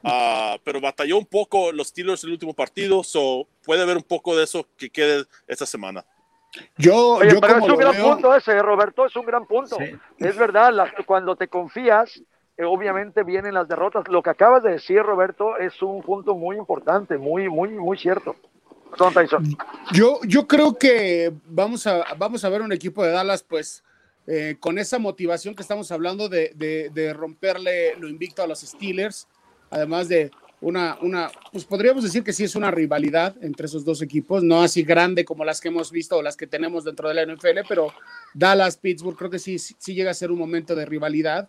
ah, pero batalló un poco los Steelers en el último partido, so puede haber un poco de eso que quede esta semana. Yo, Oye, yo pero como es un gran veo, punto ese, Roberto, es un gran punto. Sí. Es verdad, la- cuando te confías, eh, obviamente vienen las derrotas. Lo que acabas de decir, Roberto, es un punto muy importante, muy, muy, muy cierto. Yo, yo creo que vamos a, vamos a ver un equipo de Dallas, pues, eh, con esa motivación que estamos hablando de, de- de romperle lo invicto a los Steelers, además de una, una, pues podríamos decir que sí es una rivalidad entre esos dos equipos, no así grande como las que hemos visto o las que tenemos dentro de la NFL, pero Dallas, Pittsburgh, creo que sí sí llega a ser un momento de rivalidad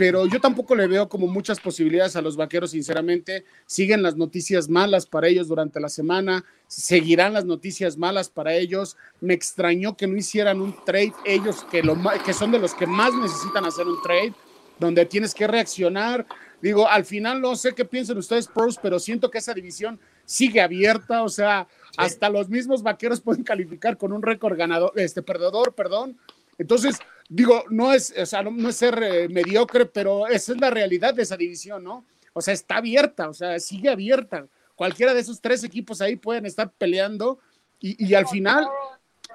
pero yo tampoco le veo como muchas posibilidades a los vaqueros, sinceramente. Siguen las noticias malas para ellos durante la semana, seguirán las noticias malas para ellos. Me extrañó que no hicieran un trade, ellos que, lo, que son de los que más necesitan hacer un trade, donde tienes que reaccionar. Digo, al final no sé qué piensan ustedes, pros, pero siento que esa división sigue abierta, o sea, hasta los mismos vaqueros pueden calificar con un récord ganador, este, perdedor, perdón. Entonces, digo, no es, o sea, no, es ser eh, mediocre, pero esa es la realidad de esa división, ¿no? O sea, está abierta, o sea, sigue abierta. Cualquiera de esos tres equipos ahí pueden estar peleando y, y al final,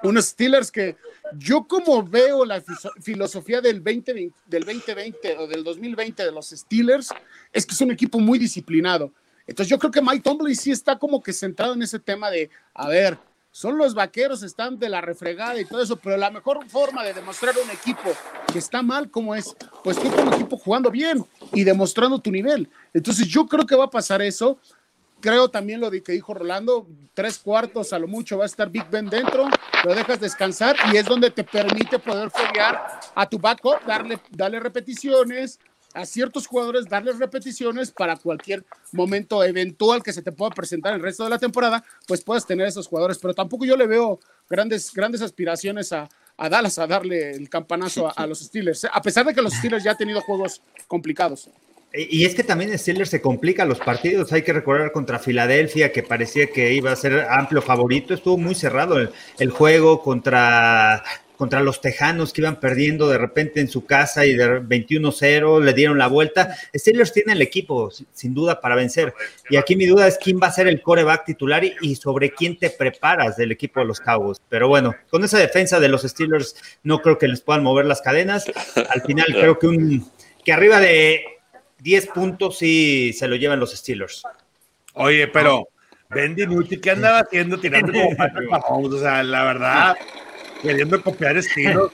unos Steelers que yo como veo la filosofía del 2020, del 2020 o del 2020 de los Steelers, es que es un equipo muy disciplinado. Entonces yo creo que Mike Tomlin sí está como que centrado en ese tema de, a ver, son los vaqueros, están de la refregada y todo eso, pero la mejor forma de demostrar un equipo que está mal como es, pues tú como equipo jugando bien y demostrando tu nivel. Entonces yo creo que va a pasar eso. Creo también lo que dijo Rolando, tres cuartos a lo mucho va a estar Big Ben dentro, lo dejas descansar y es donde te permite poder foguear a tu backup, darle, darle repeticiones, a ciertos jugadores darles repeticiones para cualquier momento eventual que se te pueda presentar el resto de la temporada, pues puedes tener esos jugadores. Pero tampoco yo le veo grandes, grandes aspiraciones a, a Dallas a darle el campanazo a, a, los Steelers, a pesar de que los Steelers ya han tenido juegos complicados. Y es que también Steelers se complica los partidos. Hay que recordar contra Filadelfia, que parecía que iba a ser amplio favorito. Estuvo muy cerrado el, el juego contra contra los Tejanos que iban perdiendo de repente en su casa y de 21-0 le dieron la vuelta. Steelers tiene el equipo, sin duda, para vencer. Y aquí mi duda es quién va a ser el coreback titular y, sobre quién te preparas del equipo de los Cowboys. Pero bueno, con esa defensa de los Steelers no creo que les puedan mover las cadenas. Al final creo que, un, que arriba de 10 puntos sí se lo llevan los Steelers. Oye, pero Ben DiNucci, ¿qué andaba haciendo tirando como O sea, la verdad queriendo copiar estilos.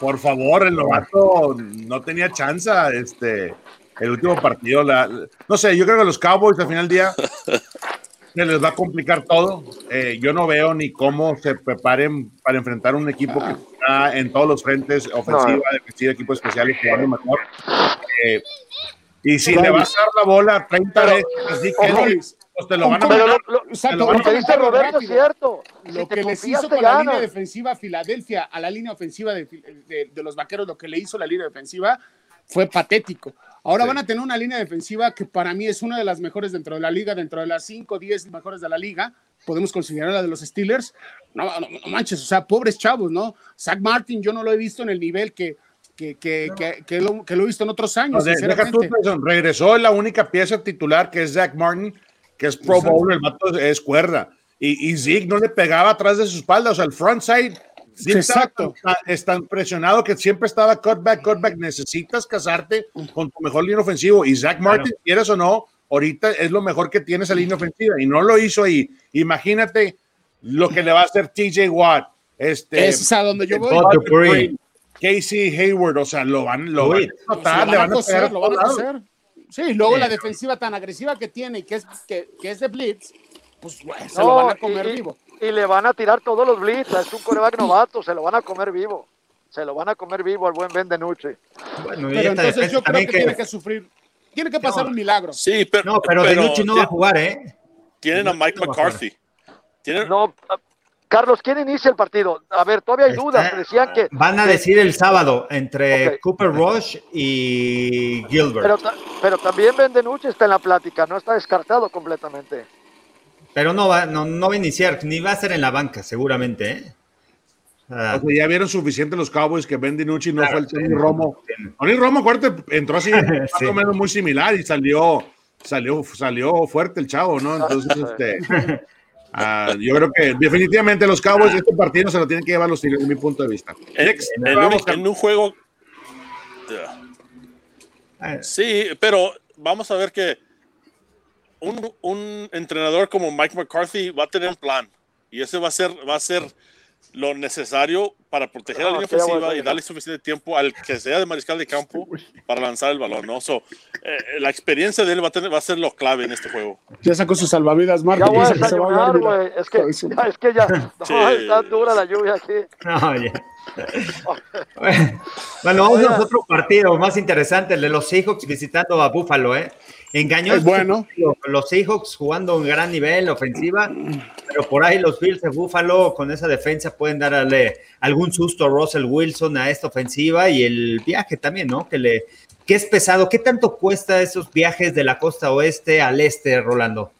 Por favor, el novato no tenía chance. Este, el último partido, la, no sé, yo creo que los Cowboys al final del día se les va a complicar todo. Eh, yo no veo ni cómo se preparen para enfrentar un equipo que está en todos los frentes, ofensiva, defensiva, equipo especial y jugando mejor. Eh, y si le vas a dar la bola 30 veces, así que pues te lo van a Pero lo, lo, exacto, lo que dice Roberto es cierto. Lo si que les hizo con la línea defensiva a Filadelfia, a la línea ofensiva de, de, de, los vaqueros, lo que le hizo la línea defensiva fue patético. Ahora sí. van a tener una línea defensiva que para mí es una de las mejores dentro de la liga, dentro de las 5 o 10 mejores de la liga. Podemos considerar la de los Steelers. No, no, no, manches, o sea, pobres chavos, ¿no? Zach Martin, yo no lo he visto en el nivel que, que, que, no. que, que, lo, que, lo, he visto en otros años. No, deja tú, regresó la única pieza titular que es Zach Martin que es Pro Bowl, el mato es cuerda. Y, y Zig no le pegaba atrás de su espalda, o sea, el front side. Exacto. Está, es tan presionado que siempre estaba cutback, cutback. Necesitas casarte con tu mejor línea ofensivo. Y Zach Martin, claro. quieras o no, ahorita es lo mejor que tiene esa línea ofensiva. Y no lo hizo ahí. Imagínate lo que le va a hacer TJ Watt. Este, es a donde yo voy. Casey Hayward, o sea, lo van, lo van a notar, van a lo van a hacer. Sí, luego la defensiva tan agresiva que tiene y que es, que, que es de blitz, pues bueno, se no, lo van a comer y, vivo. Y, y, le van a tirar todos los blitz, es un coreback novato, se lo van a comer vivo. Se lo van a comer vivo al buen Ben de Nuche. Bueno, pero entonces yo creo que, que, tiene que sufrir, tiene que pasar no, un milagro. Sí, pero, no, pero, pero no va a jugar, ¿eh? Tienen a Mike McCarthy. ¿Tienen? No, Carlos, ¿quién inicia el partido? A ver, todavía hay dudas. Decían que. Van a decir el sábado entre okay. Cooper Rush y Gilbert. Pero, pero también Bendenucci está en la plática, no está descartado completamente. Pero no va, no, no va a iniciar, ni va a ser en la banca, seguramente. ¿eh? Ah. O sea, ya vieron suficiente los Cowboys que Ben DiNucci no claro, fue el Tony sí, Romo. Tony Romo, acuérdate, entró así, más sí. o menos muy similar y salió, salió, salió fuerte el chavo, ¿no? Entonces, este. Uh, yo creo que definitivamente los Cowboys este partido se lo tienen que llevar los Steelers, desde mi punto de vista. Next, en, un, en, un, juego. Sí, pero vamos a ver que un, un, entrenador como Mike McCarthy va a tener un plan y ese va a ser, va a ser lo necesario para proteger no, la línea ofensiva y darle suficiente tiempo al que sea de mariscal de campo para lanzar el balón, ¿no? So, eh, la experiencia de él va a, tener, va a ser lo clave en este juego. Ya sacó sus salvavidas, Marco. Ya voy a desayunar, güey. Es que, ya, es que ya no, sí. está dura la lluvia aquí. No, ya. bueno, vamos a otro partido más interesante, el de los Seahawks visitando a Buffalo, ¿eh? Engañó es bueno. los Seahawks jugando un gran nivel ofensiva, pero por ahí los Bills de Buffalo con esa defensa pueden darle algún susto a Russell Wilson a esta ofensiva y el viaje también, ¿no? Que le que es pesado. ¿Qué tanto cuesta esos viajes de la costa oeste al este, Rolando?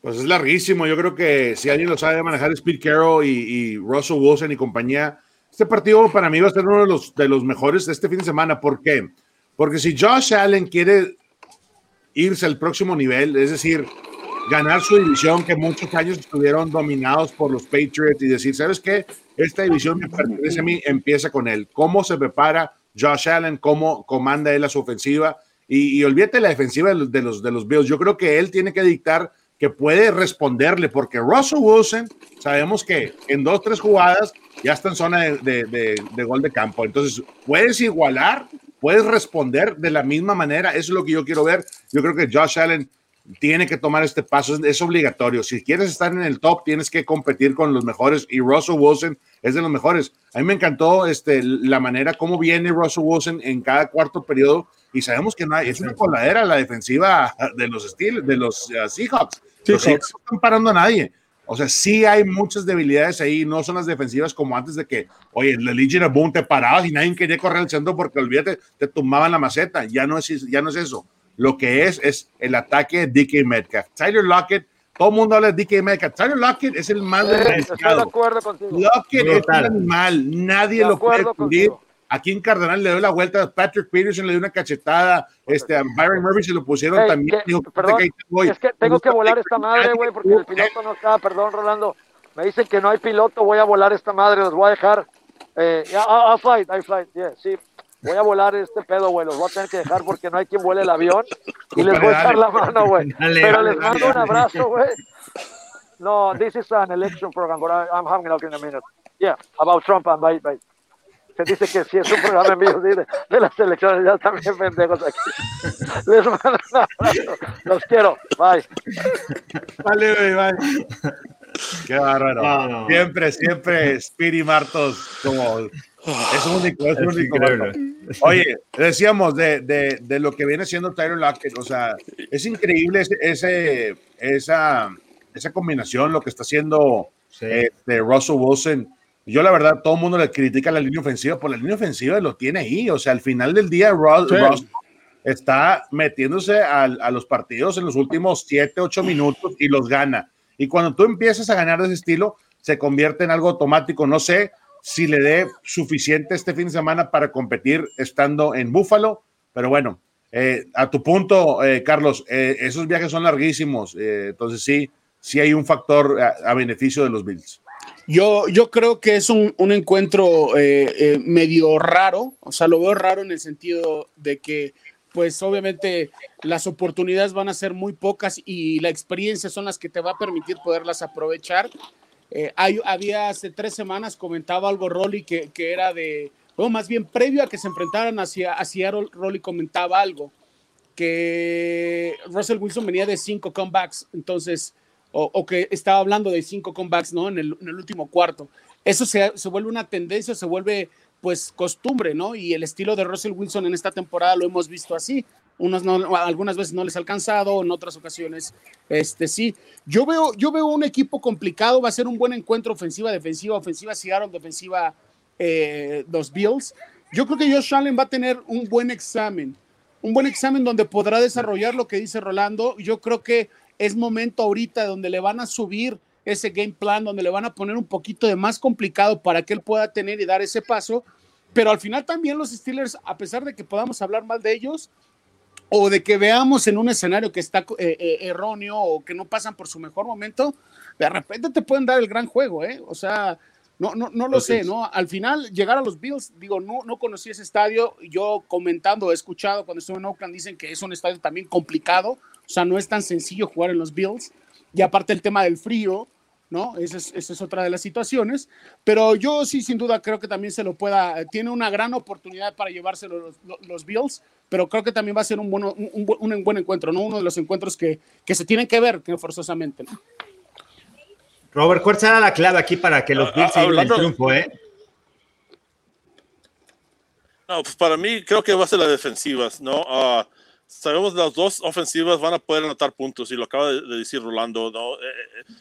Pues es larguísimo. Yo creo que si alguien lo sabe manejar es Carroll y, y Russell Wilson y compañía, este partido para mí va a ser uno de los, de los mejores de este fin de semana. ¿Por qué? Porque si Josh Allen quiere irse al próximo nivel, es decir, ganar su división que muchos años estuvieron dominados por los Patriots y decir, ¿sabes qué? Esta división me pertenece a mí, empieza con él. ¿Cómo se prepara Josh Allen? ¿Cómo comanda él a su ofensiva? Y, y olvídate la defensiva de los, de los, de Bills. Yo creo que él tiene que dictar que puede responderle, porque Russell Wilson, sabemos que en dos, tres jugadas ya está en zona de, de gol de campo. Entonces, puedes igualar, puedes responder de la misma manera. Eso es lo que yo quiero ver. Yo creo que Josh Allen tiene que tomar este paso, es, es, obligatorio. Si quieres estar en el top, tienes que competir con los mejores y Russell Wilson es de los mejores. A mí me encantó este, la manera como viene Russell Wilson en cada cuarto periodo y sabemos que no hay, es una coladera la defensiva de los Steelers, de los uh, Seahawks. Sí, los Seahawks no están parando a nadie. O sea, sí hay muchas debilidades ahí, no son las defensivas como antes de que, oye, la Legion of Boom te parabas y nadie quería correr al centro porque olvídate, te tumbaban la maceta. Ya no es, ya no es eso lo que es es el ataque de DK Metcalf. Tyler Lockett, todo el mundo habla de DK Metcalf. Tyler Lockett es el más sí, Estoy de acuerdo contigo. Lockett es un animal, nadie lo puede cubrir. Aquí en Cardenal le dio la vuelta, Patrick Peterson le dio una cachetada, este, a Byron Murphy se lo pusieron hey, también. Que, dijo, perdón, que es que tengo que volar esta madre, güey, porque el piloto no está, perdón, Rolando. Me dicen que no hay piloto, voy a volar esta madre, los voy a dejar. Eh, yeah, I'll, I'll fly, I'll fly, yeah, sí, voy a volar este pedo, güey, los voy a tener que dejar porque no hay quien vuele el avión y les voy a echar la mano, güey. Pero les mando un abrazo, güey. No, this is an election program, but I, I'm having a look in a minute. Yeah, about Trump and bye, bye. Se dice que si es un programa en vivo de, las elecciones, ya también pendejos aquí. Les mando un abrazo. Los quiero. Bye. Vale, güey, bye. Qué bárbaro. No, no. Siempre, siempre Spiri Martos como es único, es, es único. Oye, decíamos de, de, de, lo que viene siendo Tyler Lockett, o sea, es increíble ese, ese, esa, esa combinación, lo que está haciendo sí. este, Russell Wilson. Yo, la verdad, todo el mundo le critica la línea ofensiva, por la línea ofensiva lo tiene ahí. O sea, al final del día, Ross, sí. Ross está metiéndose a, a, los partidos en los últimos 7, 8 minutos y los gana. Y cuando tú empiezas a ganar de ese estilo, se convierte en algo automático. No sé, si le dé suficiente este fin de semana para competir estando en Búfalo, pero bueno, eh, a tu punto, eh, Carlos, eh, esos viajes son larguísimos, entonces sí, sí hay un factor a, a, beneficio de los Bills. Yo, yo creo que es un, un encuentro medio raro, o sea, lo veo raro en el sentido de que pues obviamente las oportunidades van a ser muy pocas y la experiencia son las que te va a permitir poderlas aprovechar. Eh, hay, había hace tres semanas comentaba algo Rolly que, que era de, o más bien previo a que se enfrentaran hacia, hacia Rolly comentaba algo, que Russell Wilson venía de cinco comebacks, entonces, o, o que estaba hablando de cinco comebacks, ¿no? En el, en el último cuarto. Eso se, se, vuelve una tendencia, se vuelve pues costumbre, ¿no? Y el estilo de Russell Wilson en esta temporada lo hemos visto así unos no, algunas veces no les ha alcanzado, en otras ocasiones, este sí. Yo veo, yo veo un equipo complicado, va a ser un buen encuentro ofensiva, defensiva, ofensiva Seattle, defensiva eh, los Bills. Yo creo que Josh Allen va a tener un buen examen, un buen examen donde podrá desarrollar lo que dice Rolando. Yo creo que es momento ahorita donde le van a subir ese game plan, donde le van a poner un poquito de más complicado para que él pueda tener y dar ese paso. Pero al final también los Steelers, a pesar de que podamos hablar mal de ellos, o de que veamos en un escenario que está eh, eh, erróneo o que no pasan por su mejor momento, de repente te pueden dar el gran juego, ¿eh? O sea, no, no, no lo sé, ¿no? Al final, llegar a los Bills, digo, no, no conocí ese estadio, yo comentando, he escuchado cuando estuve en Oakland, dicen que es un estadio también complicado, o sea, no es tan sencillo jugar en los Bills, y aparte el tema del frío, ¿no? Esa es, esa es, otra de las situaciones, pero yo sí, sin duda, creo que también se lo pueda, tiene una gran oportunidad para llevárselo los, los Bills, pero creo que también va a ser un, bueno, un, un, un buen encuentro, ¿no? Uno de los encuentros que, que se tienen que ver que forzosamente, ¿no? Robert, ¿cuál será la clave aquí para que los Bills uh, el triunfo, eh? No, pues para mí creo que va a ser las defensivas, ¿no? Uh, sabemos las dos ofensivas van a poder anotar puntos y lo acaba de, de decir Rolando, ¿no? Eh, eh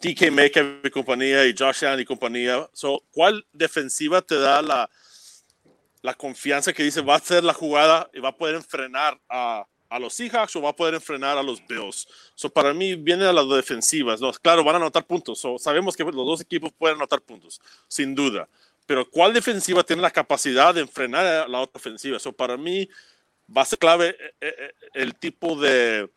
DK Metcalf y compañía y Josh Allen y compañía. So, ¿Cuál defensiva te da la, la confianza que dice va a hacer la jugada y va a poder enfrenar a, a los Seahawks o va a poder enfrenar a los Bills? So, para mí viene a las defensivas. ¿no? Claro, van a anotar puntos. So, sabemos que los dos equipos pueden anotar puntos, sin duda. Pero ¿cuál defensiva tiene la capacidad de enfrenar a la otra ofensiva? So, para mí va a ser clave eh, eh, el tipo de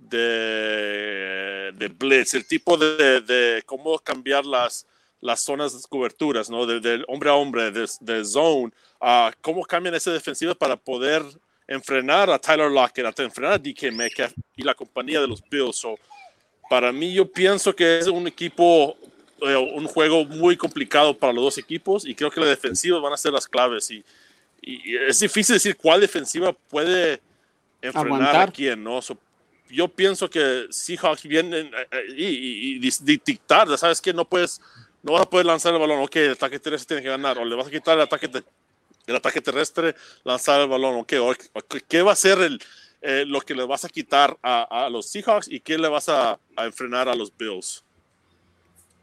de, blitz, el tipo de, de, cómo cambiar las, las zonas de coberturas, ¿no? De, de hombre a hombre, de, zone, uh, cómo cambian esa defensiva para poder enfrenar a Tyler Lockett, hasta enfrenar a DK Metcalf y la compañía de los Bills. para mí, yo pienso que es un equipo, eh, un juego muy complicado para los dos equipos y creo que la defensiva van a ser las claves. Y, y es difícil decir cuál defensiva puede enfrentar a quién, ¿no? yo pienso que Seahawks vienen eh, eh, y, y, dictar, ¿sabes que No puedes, no vas a poder lanzar el balón, ok, el ataque terrestre tiene que ganar, o le vas a quitar el ataque, el ataque terrestre, lanzar el balón, ok, ¿qué va a ser el, eh, lo que le vas a quitar a, a, los Seahawks y qué le vas a, a enfrenar a los Bills?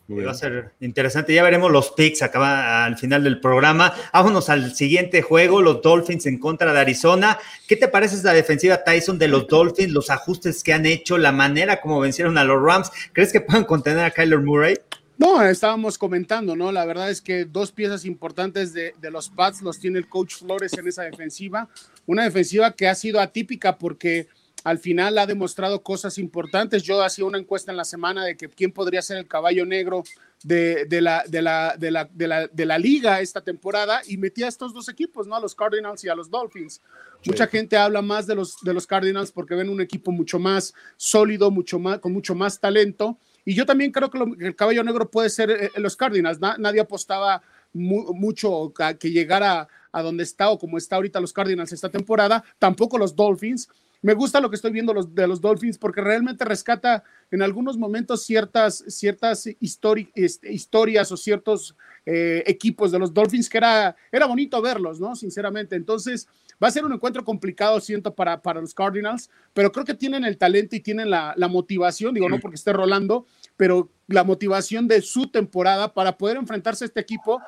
Va a ser interesante. Ya veremos los picks acá al final del programa. Vámonos al siguiente juego, los Dolphins en contra de Arizona. ¿Qué te parece la defensiva Tyson de los Dolphins, los ajustes que han hecho, la manera como vencieron a los Rams? ¿Crees que puedan contener a Kyler Murray? No, estábamos comentando, ¿no? La verdad es que dos piezas importantes de, de los Pats los tiene el coach Flores en esa defensiva. Una defensiva que ha sido atípica porque al final ha demostrado cosas importantes. Yo hacía una encuesta en la semana de que quién podría ser el caballo negro de, la, de, la, de, la, de, la, liga esta temporada y metía a estos dos equipos, ¿no? A los Cardinals y a los Dolphins. Mucha gente habla más de los, de los Cardinals porque ven un equipo mucho más sólido, mucho más, con mucho más talento. Y yo también creo que, el caballo negro puede ser eh, los Cardinals. nadie apostaba mucho a que llegara a donde está o como está ahorita los Cardinals esta temporada, tampoco los Dolphins me gusta lo que estoy viendo los, de los Dolphins porque realmente rescata en algunos momentos ciertas, ciertas este, historias o ciertos eh, equipos de los Dolphins que era, era bonito verlos, ¿no? Sinceramente. Entonces, va a ser un encuentro complicado, siento, para, para los Cardinals, pero creo que tienen el talento y tienen la, la motivación, digo, no porque esté rolando, pero la motivación de su temporada para poder enfrentarse a este equipo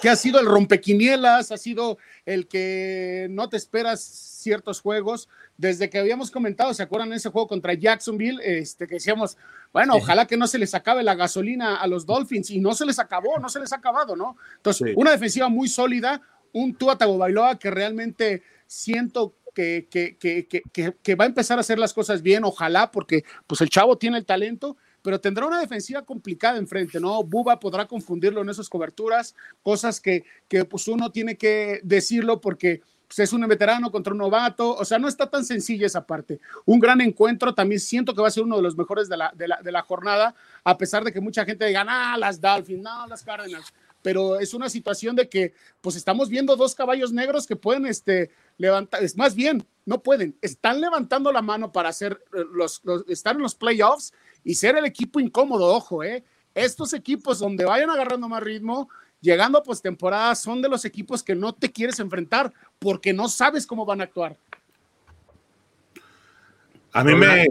que ha sido el rompequinielas, ha sido el que no te esperas ciertos juegos. Desde que habíamos comentado, ¿se acuerdan ese juego contra Jacksonville? Este, que decíamos, bueno, ojalá que no se les acabe la gasolina a los Dolphins, y no se les acabó, no se les ha acabado, ¿no? Entonces, una defensiva muy sólida, un Tua Tagovailoa que realmente siento que, que, que, que, va a empezar a hacer las cosas bien, ojalá, porque pues el chavo tiene el talento pero tendrá una defensiva complicada enfrente, ¿no? Buba podrá confundirlo en esas coberturas, cosas que, que pues uno tiene que decirlo porque pues, es un veterano contra un novato, o sea, no está tan sencilla esa parte. Un gran encuentro, también siento que va a ser uno de los mejores de la, de la, jornada, a pesar de que mucha gente diga, ah, las Dolphins, no, las Cardinals, pero es una situación de que pues estamos viendo dos caballos negros que pueden este, levantar, es más bien, no pueden, están levantando la mano para hacer eh, los, los estar en los playoffs y ser el equipo incómodo, ojo, ¿eh? Estos equipos donde vayan agarrando más ritmo, llegando a postemporada, son de los equipos que no te quieres enfrentar porque no sabes cómo van a actuar. A mí me,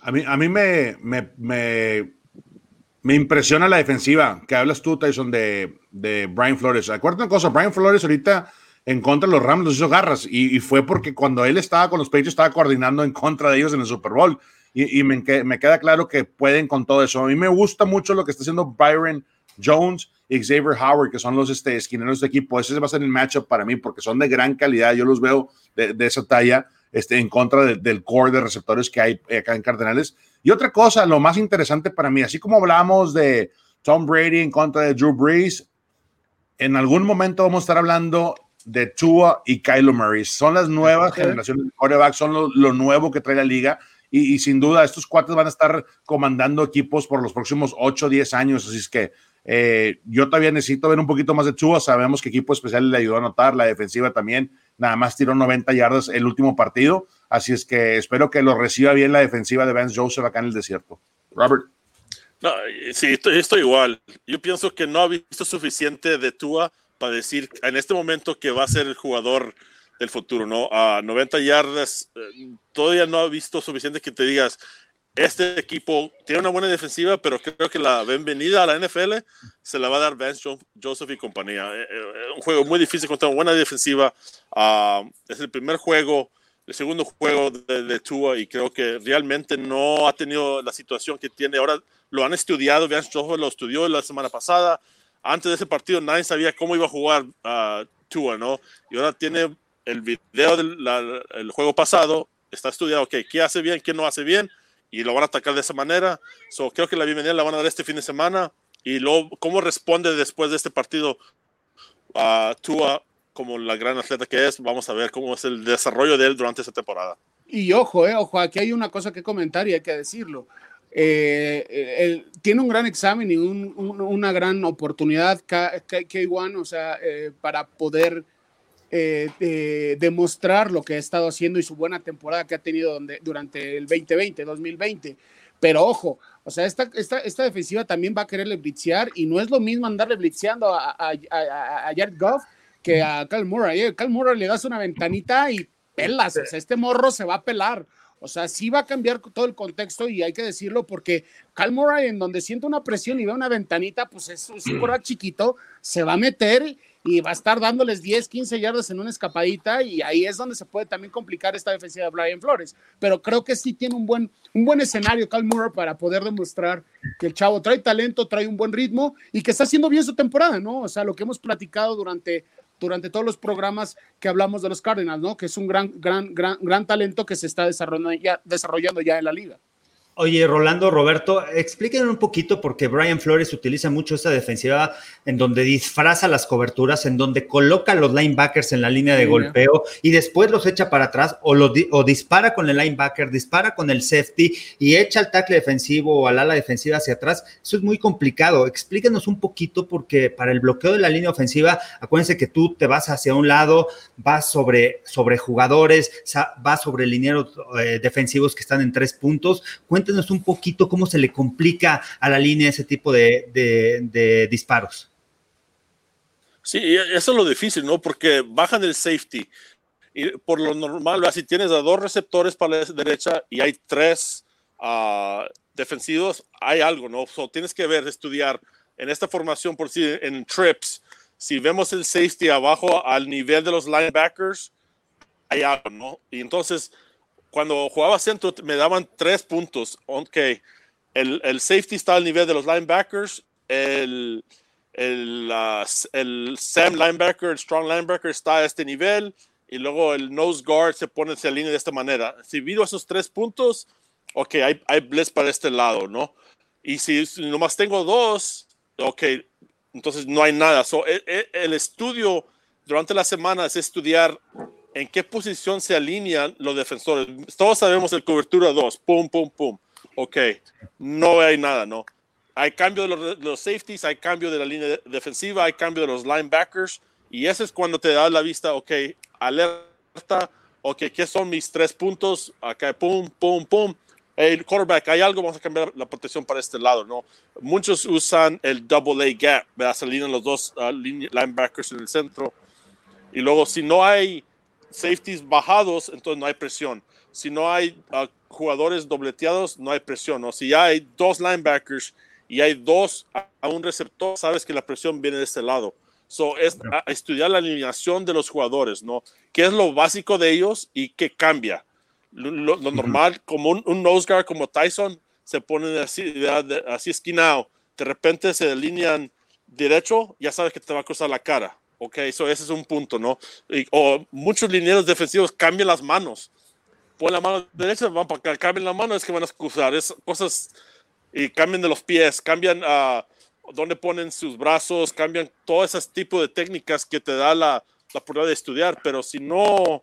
a mí, a mí me, me, me, impresiona la defensiva que hablas tú, Tyson, de, de Brian Flores. Acuérdate una cosa, Brian Flores ahorita en contra de los Rams los hizo garras y, y, fue porque cuando él estaba con los Patriots estaba coordinando en contra de ellos en el Super Bowl y, me, me, queda claro que pueden con todo eso. A mí me gusta mucho lo que está haciendo Byron Jones y Xavier Howard, que son los este, esquineros de equipo. Ese va a ser el matchup para mí porque son de gran calidad. Yo los veo de, de esa talla este, en contra del core de receptores que hay acá en Cardenales. Y otra cosa, lo más interesante para mí, así como hablamos de Tom Brady en contra de Drew Brees, en algún momento vamos a estar hablando de Tua y Kylo Murray. Son las nuevas generaciones de quarterback, son lo, lo, nuevo que trae la liga y, sin duda estos cuates van a estar comandando equipos por los próximos 8 o 10 años, así es que eh, yo todavía necesito ver un poquito más de Chua, sabemos que equipo especial le ayudó a anotar, la defensiva también, nada más tiró 90 yardas el último partido, así es que espero que lo reciba bien la defensiva de Vance Joseph acá en el desierto. Robert. No, sí, estoy, estoy, igual. Yo pienso que no ha visto suficiente de Tua para decir en este momento que va a ser el jugador del futuro, ¿no? A 90 yardas, eh, todavía no ha visto suficiente que te digas, este equipo tiene una buena defensiva, pero creo que la bienvenida a la NFL se la va a dar Vance Joseph y compañía. Eh, eh, un juego muy difícil contra una buena defensiva. Ah, es el primer juego, el segundo juego de, Tua y creo que realmente no ha tenido la situación que tiene. Ahora lo han estudiado, Vance Joseph lo estudió la semana pasada. Antes de ese partido nadie sabía cómo iba a jugar uh, Tua, ¿no? Y ahora tiene el video del juego pasado está estudiado, ok, qué hace bien, qué no hace bien, y lo van a atacar de esa manera. So, creo que la bienvenida la van a dar este fin de semana. Y luego, cómo responde después de este partido a Tua como la gran atleta que es, vamos a ver cómo es el desarrollo de él durante esta temporada. Y ojo, eh, ojo, aquí hay una cosa que comentar y hay que decirlo. Eh, tiene un gran examen y una gran oportunidad K1, o sea, eh, para poder eh, demostrar lo que ha estado haciendo y su buena temporada que ha tenido donde, durante el 2020, 2020. Pero ojo, o sea, esta, esta, esta defensiva también va a quererle blitzear y no es lo mismo andarle blitzeando a, a, a, Jared Goff que a Cal Murray. Cal Murray le das una ventanita y pelas, o sea, este morro se va a pelar. O sea, sí va a cambiar todo el contexto y hay que decirlo porque Cal Murray, en donde siente una presión y ve una ventanita, pues es, un chiquito, se va a meter y va a estar dándoles 10, 15 yardas en una escapadita y ahí es donde se puede también complicar esta defensiva de Brian Flores. Pero creo que sí tiene un buen, un buen escenario Cal Murray para poder demostrar que el chavo trae talento, trae un buen ritmo y que está haciendo bien su temporada, ¿no? O sea, lo que hemos platicado durante durante todos los programas que hablamos de los Cardinals, ¿no? Que es un gran, gran, gran, gran talento que se está desarrollando ya, desarrollando ya en la liga. Oye, Rolando, Roberto, explíquenme un poquito porque Brian Flores utiliza mucho esta defensiva en donde disfraza las coberturas, en donde coloca a los linebackers en la línea de golpeo y después los echa para atrás o, lo, o dispara con el linebacker, dispara con el safety y echa el tackle defensivo o al ala defensiva hacia atrás. Eso es muy complicado. Explíquenos un poquito porque para el bloqueo de la línea ofensiva, acuérdense que tú te vas hacia un lado, vas sobre, sobre jugadores, vas sobre linieros eh, defensivos que están en tres puntos. Cuéntanos un poquito cómo se le complica a la línea ese tipo de, disparos. Sí, eso es lo difícil, ¿no? Porque bajan el safety. Y por lo normal, si tienes a dos receptores para la derecha y hay tres ah, defensivos, hay algo, ¿no? tienes que ver, estudiar en esta formación, por si en trips, si vemos el safety abajo al nivel de los linebackers, hay algo, ¿no? Y entonces cuando jugaba centro me daban tres puntos. Ok, el, el safety está al nivel de los linebackers, el, el, el Sam linebacker, el strong linebacker está a este nivel y luego el nose guard se pone en línea de esta manera. Si vivo esos tres puntos, ok, hay, hay blitz para este lado, ¿no? Y si nomás tengo dos, ok, entonces no hay nada. So, el, e, el estudio durante la semana es estudiar en qué posición se alinean los defensores. Todos sabemos el cobertura 2, pum, pum, pum. Ok, no hay nada, ¿no? Hay cambio de los, safeties, hay cambio de la línea defensiva, hay cambio de los linebackers, y eso es cuando te da la vista, ok, alerta, ok, ¿qué son mis tres puntos? Acá, pum, pum, pum. El quarterback, hay algo, vamos a cambiar la protección para este lado, ¿no? Muchos usan el double A gap, ¿verdad? Se alinean los dos uh, linebackers en el centro. Y luego, si no hay safeties bajados, entonces no hay presión. Si no hay ah, jugadores dobleteados, no hay presión. O si ya hay dos linebackers y hay dos a un receptor, sabes que la presión viene de este lado. So, es estudiar la alineación de los jugadores, ¿no? ¿Qué es lo básico de ellos y qué cambia? Lo, normal, como un, nose guard como Tyson, se pone así, así esquinado. De repente se alinean derecho, ya sabes que te va a cruzar la cara. Ok, eso ese es un punto, ¿no? o muchos linieros defensivos cambian las manos. Pon la mano derecha, van para acá, cambian la mano, es que van a cruzar. Es cosas y cambian de los pies, cambian a dónde ponen sus brazos, cambian todo ese tipo de técnicas que te da la, la prueba de estudiar. Pero si no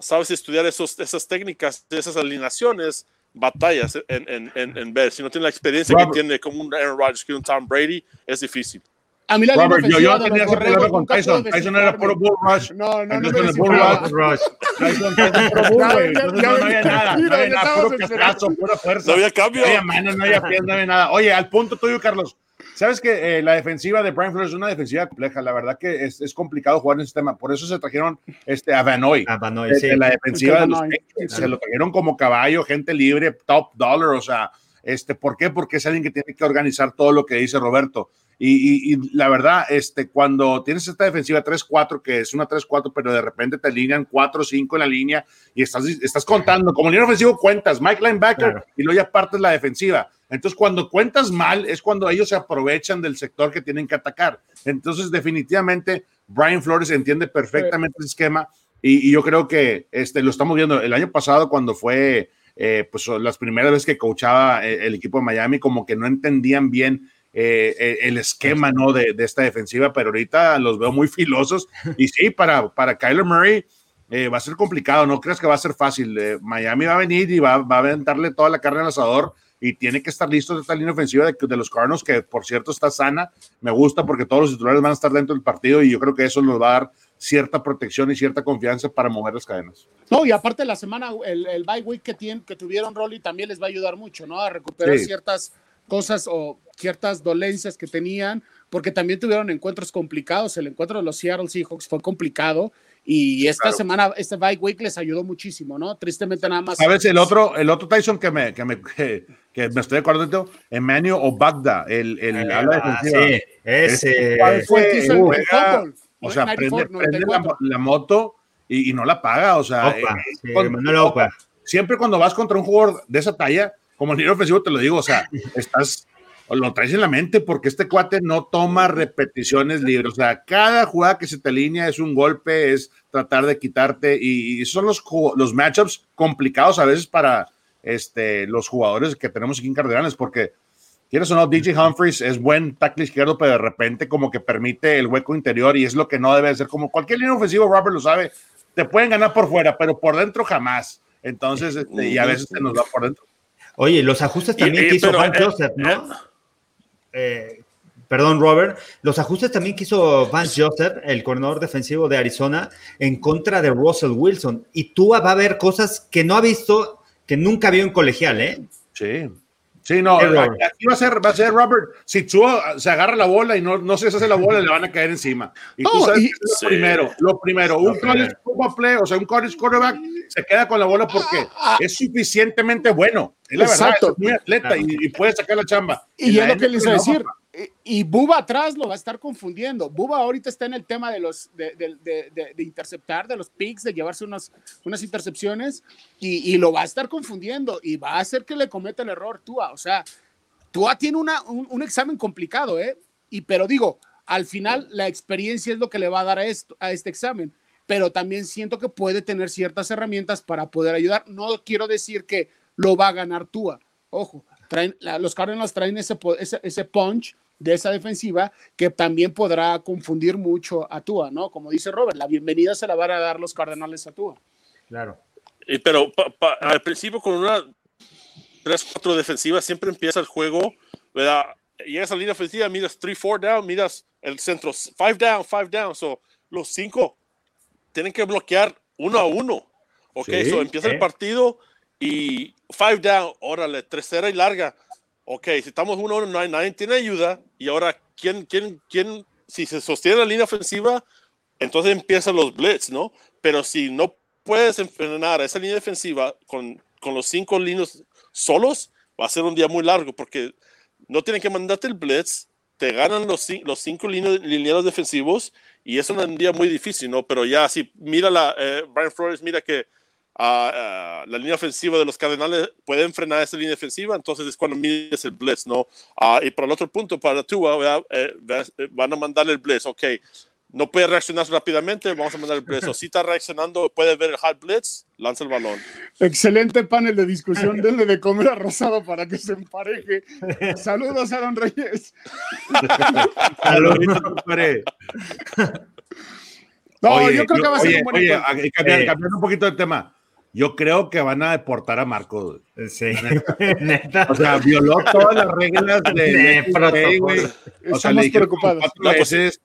sabes estudiar esos, esas técnicas, esas alineaciones, batallas en, en, en, ver. Si no tienes la experiencia que tiene como un Aaron Rodgers, que un Tom Brady, es difícil. A mí la Robert, yo, yo tenía ese problema con Tyson. Tyson era puro Bull Rush. No, no, no. no Bull Rush. Tyson era puro Bull, güey. no había nada. No había nada, puro pura fuerza. No había cambio. No había manos, no había pies, no había nada. Oye, al punto tuyo, Carlos. Sabes que eh, la defensiva de Brian Flores es una defensiva compleja. La verdad que es, es, complicado jugar en este tema. Por eso se trajeron este, a Vanoy. A Vanoy, sí. La defensiva de los Se lo trajeron como caballo, gente libre, top dollar. O sea, este, ¿por qué? Porque es alguien que tiene que organizar todo lo que dice Roberto. Y, la verdad, este, cuando tienes esta defensiva 3-4, que es una 3-4, pero de repente te alinean 4-5 en la línea y estás, estás contando, como línea ofensivo cuentas, Mike Linebacker y luego ya partes la defensiva. Entonces, cuando cuentas mal, es cuando ellos se aprovechan del sector que tienen que atacar. Entonces, definitivamente, Brian Flores entiende perfectamente el esquema y, yo creo que este, lo estamos viendo el año pasado cuando fue, eh, pues, las primeras veces que coachaba eh, el equipo de Miami, como que no entendían bien eh, el esquema ¿no? De, de, esta defensiva, pero ahorita los veo muy filosos. Y sí, para, para Kyler Murray eh, va a ser complicado, no creas que va a ser fácil. Eh, Miami va a venir y va, va, a aventarle toda la carne al asador y tiene que estar listo de esta línea ofensiva de, de, los Cardinals, que por cierto está sana. Me gusta porque todos los titulares van a estar dentro del partido y yo creo que eso nos va a dar cierta protección y cierta confianza para mover las cadenas. No, y aparte la semana, el, el bye week que, tienen, que tuvieron Rolly también les va a ayudar mucho, ¿no? A recuperar sí. ciertas cosas o ciertas dolencias que tenían, porque también tuvieron encuentros complicados. El encuentro de los Seattle Seahawks fue complicado y esta claro. semana, este bye week les ayudó muchísimo, ¿no? Tristemente nada más. ¿Sabes? El otro, el otro Tyson que me, que me, que, que me estoy acordando, Emmanuel Obagda, el, el ah, ala defensiva. Sí, ese. fue el que hizo el, juega, o sea, prende, prende la, la, moto y, y, no la paga, o sea, Opa, eh, sí, cuando, no Opa. siempre cuando vas contra un jugador de esa talla, como el líder ofensivo te lo digo, o sea, estás lo traes en la mente porque este cuate no toma repeticiones libres. O sea, cada jugada que se te alinea es un golpe, es tratar de quitarte y, y son los, los matchups complicados a veces para este, los jugadores que tenemos aquí en Cardenales porque quieres o no, DJ Humphries es buen tackle izquierdo, pero de repente como que permite el hueco interior y es lo que no debe ser. Como cualquier línea ofensivo, Robert lo sabe, te pueden ganar por fuera, pero por dentro jamás. Entonces, este, y a veces se nos va por dentro. Oye, los ajustes también y, que hizo pero, Van Joseph, ¿no? Eh, perdón, Robert, los ajustes también que hizo Vance Joseph, el corredor defensivo de Arizona, en contra de Russell Wilson. Y Tua va a ver cosas que no ha visto, que nunca vio en colegial, ¿eh? Sí. Sí, no, aquí va a ser, va a ser Robert, si Tua se agarra la bola y no, no se hace la bola, le van a caer encima. Y tú no, sabes y, que es lo sí. primero, lo primero, un college play, o sea, un college quarterback se queda con la bola porque es suficientemente bueno. Es la Exacto. verdad, es muy atleta y, y, puede sacar la chamba. Y, y es lo que les iba a decir. Y Buba atrás lo va a estar confundiendo. Buba ahorita está en el tema de los de, interceptar, de los picks, de llevarse unas, unas intercepciones y, lo va a estar confundiendo y va a hacer que le cometa el error Tua. O sea, Tua tiene una, un, un, examen complicado, ¿eh? Y pero digo, al final la experiencia es lo que le va a dar a, esto, a este examen pero también siento que puede tener ciertas herramientas para poder ayudar. No quiero decir que lo va a ganar Tua. Ojo, traen, los Cardinals traen ese, ese, ese punch de esa defensiva que también podrá confundir mucho a Tua, ¿no? Como dice Robert, la bienvenida se la van a dar los Cardenales a Tua. Claro. Y, pero pa, pa, al principio con una 3-4 defensiva siempre empieza el juego, ¿verdad? Llegas a la línea ofensiva, miras 3-4 down, miras el centro 5 down, 5 down, so los 5 tienen que bloquear uno a uno. Ok, sí, so empieza ¿eh? el partido y five down, órale, tercera y larga. Ok, si estamos uno a uno, nadie, nadie tiene ayuda. Y ahora, ¿quién, quién, quién, si se sostiene la línea ofensiva, entonces empiezan los blitz, ¿no? Pero si no puedes enfrenar esa línea defensiva con, con los cinco líneas solos, va a ser un día muy largo porque no tienen que mandarte el blitz, te ganan los, los cinco lineros defensivos y es un día muy difícil, ¿no? Pero ya, si mira la, eh, Brian Flores, mira que uh, uh, la línea ofensiva de los Cardenales pueden frenar esa línea defensiva, entonces es cuando mides el blitz, ¿no? Uh, y por el otro punto, para Tua, eh, van a mandarle el blitz, ok. No puede reaccionar rápidamente, vamos a mandar el blitz. O si está reaccionando, puede ver el hard blitz, lanza el balón. Excelente panel de discusión. Denle de comer a Rosado para que se empareje. Saludos, Aaron Reyes. Saludos. No, oye, yo creo que va a ser oye, un buen oye, encuentro. cambiando, cambiando un poquito de tema. Yo creo que van a deportar a Marco. Sí, neta. O sea, violó todas las reglas de, de protocolo. güey. O sea, le preocupados. cuatro veces.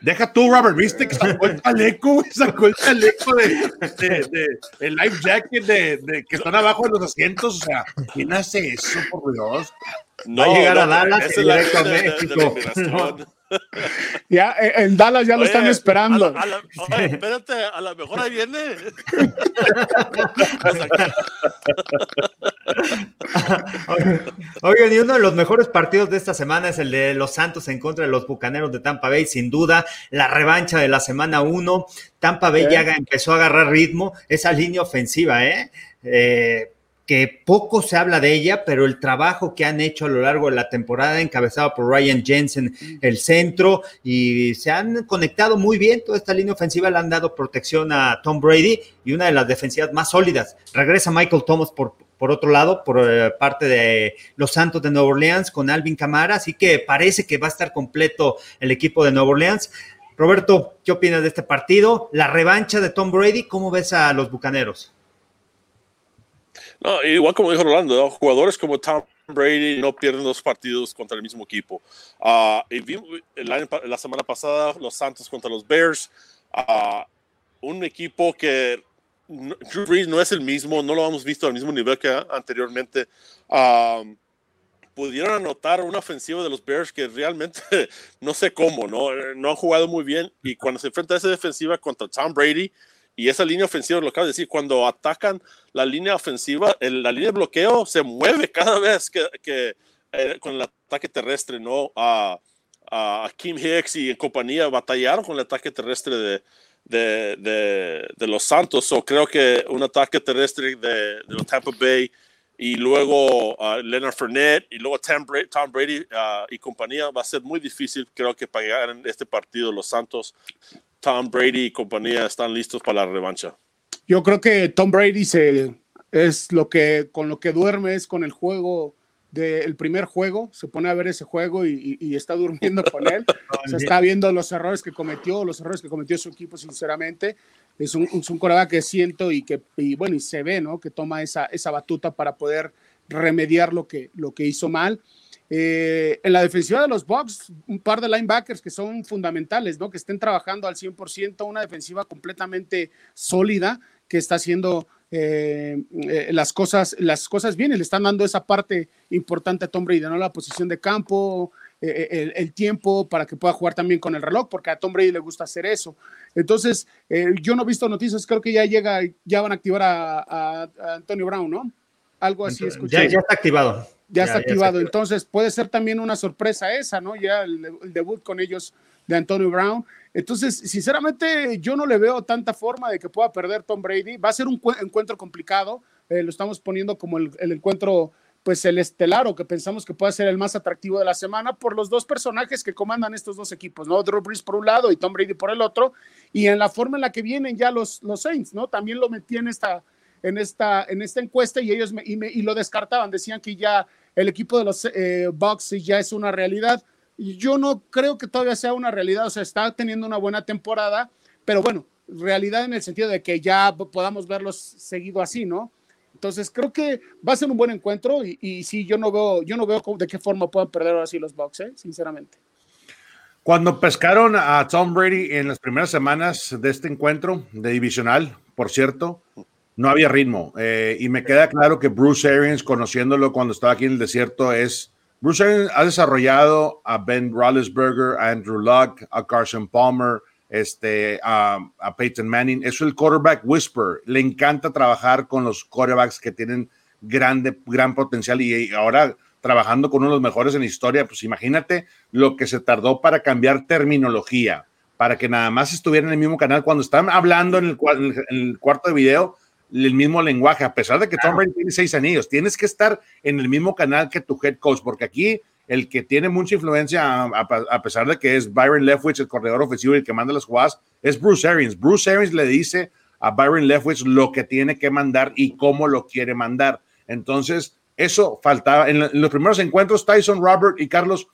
Deja tú, Robert, viste que sacó el chaleco, güey, sacó el chaleco de, de, de, el life jacket de, de, que están abajo de los asientos. O sea, ¿quién hace eso, por Dios? No, va a llegar no, a Dallas y directo a México. Ya eh, en Dallas ya lo Oye, están esperando. A la, a la, oye, espérate, a lo mejor ahí viene. Oigan, y uno de los mejores partidos de esta semana es el de los Santos en contra de los Bucaneros de Tampa Bay, sin duda, la revancha de la semana 1. Tampa Bay ya empezó a agarrar ritmo, esa línea ofensiva, ¿eh? eh que poco se habla de ella, pero el trabajo que han hecho a lo largo de la temporada, encabezado por Ryan Jensen, el centro, y se han conectado muy bien. Toda esta línea ofensiva le han dado protección a Tom Brady y una de las defensivas más sólidas. Regresa Michael Thomas por por otro lado, por eh, parte de los Santos de Nueva Orleans con Alvin Camara, así que parece que va a estar completo el equipo de Nueva Orleans. Roberto, ¿qué opinas de este partido? La revancha de Tom Brady, ¿cómo ves a los Bucaneros? No, igual como dijo Rolando, jugadores como Tom Brady no pierden los partidos contra el mismo equipo. Uh, la semana pasada los Santos contra los Bears, uh, un equipo que Drew Brees no es el mismo, no lo hemos visto al mismo nivel que anteriormente. Um, pudieron anotar una ofensiva de los Bears que realmente no sé cómo, ¿no? No han jugado muy bien y cuando se enfrenta a esa defensiva contra Tom Brady y esa línea ofensiva, lo acabo de decir, cuando atacan la línea ofensiva, la línea de bloqueo se mueve cada vez que, que eh, con el ataque terrestre, ¿no? A, a Kim Hicks y en compañía batallaron con el ataque terrestre de, de, de, los Santos. o creo que un ataque terrestre de, los Tampa Bay y luego uh, Leonard Fournette y luego Tom Brady, uh, y compañía va a ser muy difícil, creo que para llegar en este partido los Santos, Tom Brady y compañía están listos para la revancha. Yo creo que Tom Brady se, es lo que con lo que duerme es con el juego del primer juego, se pone a ver ese juego y, está durmiendo con él. se está viendo los errores que cometió, los errores que cometió su equipo, sinceramente. Es un, un, que siento y que, bueno, y se ve, ¿no? Que toma esa, esa batuta para poder remediar lo que, lo que hizo mal. Eh, en la defensiva de los Bucks, un par de linebackers que son fundamentales, ¿no? Que estén trabajando al 100%, una defensiva completamente sólida que está haciendo eh, eh, las, cosas, las cosas bien, le están dando esa parte importante a Tom Brady, ¿no? La posición de campo, eh, el, tiempo para que pueda jugar también con el reloj, porque a Tom Brady le gusta hacer eso. Entonces, yo no he visto noticias, creo que ya llega, ya van a activar a, Antonio Brown, ¿no? Algo así escuché. Ya, está activado. Ya, está, activado. Entonces, puede ser también una sorpresa esa, ¿no? Ya el debut con ellos de Antonio Brown. Entonces, sinceramente, yo no le veo tanta forma de que pueda perder Tom Brady. Va a ser un encuentro complicado. Eh, lo estamos poniendo como el, encuentro, pues el estelar o que pensamos que puede ser el más atractivo de la semana por los dos personajes que comandan estos dos equipos, ¿no? Drew Brees por un lado y Tom Brady por el otro. Y en la forma en la que vienen ya los, los Saints, ¿no? También lo metí en esta, en esta, en esta encuesta y ellos me, y, lo descartaban. Decían que ya el equipo de los eh, Bucks ya es una realidad yo no creo que todavía sea una realidad, o sea, está teniendo una buena temporada, pero bueno, realidad en el sentido de que ya podamos verlos seguido así, ¿no? Entonces creo que va a ser un buen encuentro y, y sí, yo no veo, yo no veo de qué forma pueden perder ahora sí los Bucks, ¿eh? sinceramente. Cuando pescaron a Tom Brady en las primeras semanas de este encuentro de divisional, por cierto, no había ritmo. Eh, y me queda claro que Bruce Arians, conociéndolo cuando estaba aquí en el desierto, es Bruce Arians ha desarrollado a Ben Roethlisberger, a Andrew Luck, a Carson Palmer, este, a, Peyton Manning. Es el quarterback whisper. Le encanta trabajar con los quarterbacks que tienen grande, gran potencial y, ahora trabajando con uno de los mejores en la historia. Pues imagínate lo que se tardó para cambiar terminología, para que nada más estuviera en el mismo canal. Cuando están hablando en el cuarto de video, el mismo lenguaje, a pesar de que Tom Brady tiene seis anillos, tienes que estar en el mismo canal que tu head coach, porque aquí el que tiene mucha influencia, a, pesar de que es Byron Leftwich, el corredor ofensivo y el que manda las jugadas, es Bruce Arians. Bruce Arians le dice a Byron Leftwich lo que tiene que mandar y cómo lo quiere mandar. Entonces, eso faltaba. En, los primeros encuentros, Tyson, Robert y Carlos,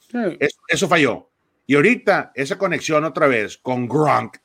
eso falló. Y ahorita, esa conexión otra vez con Gronk,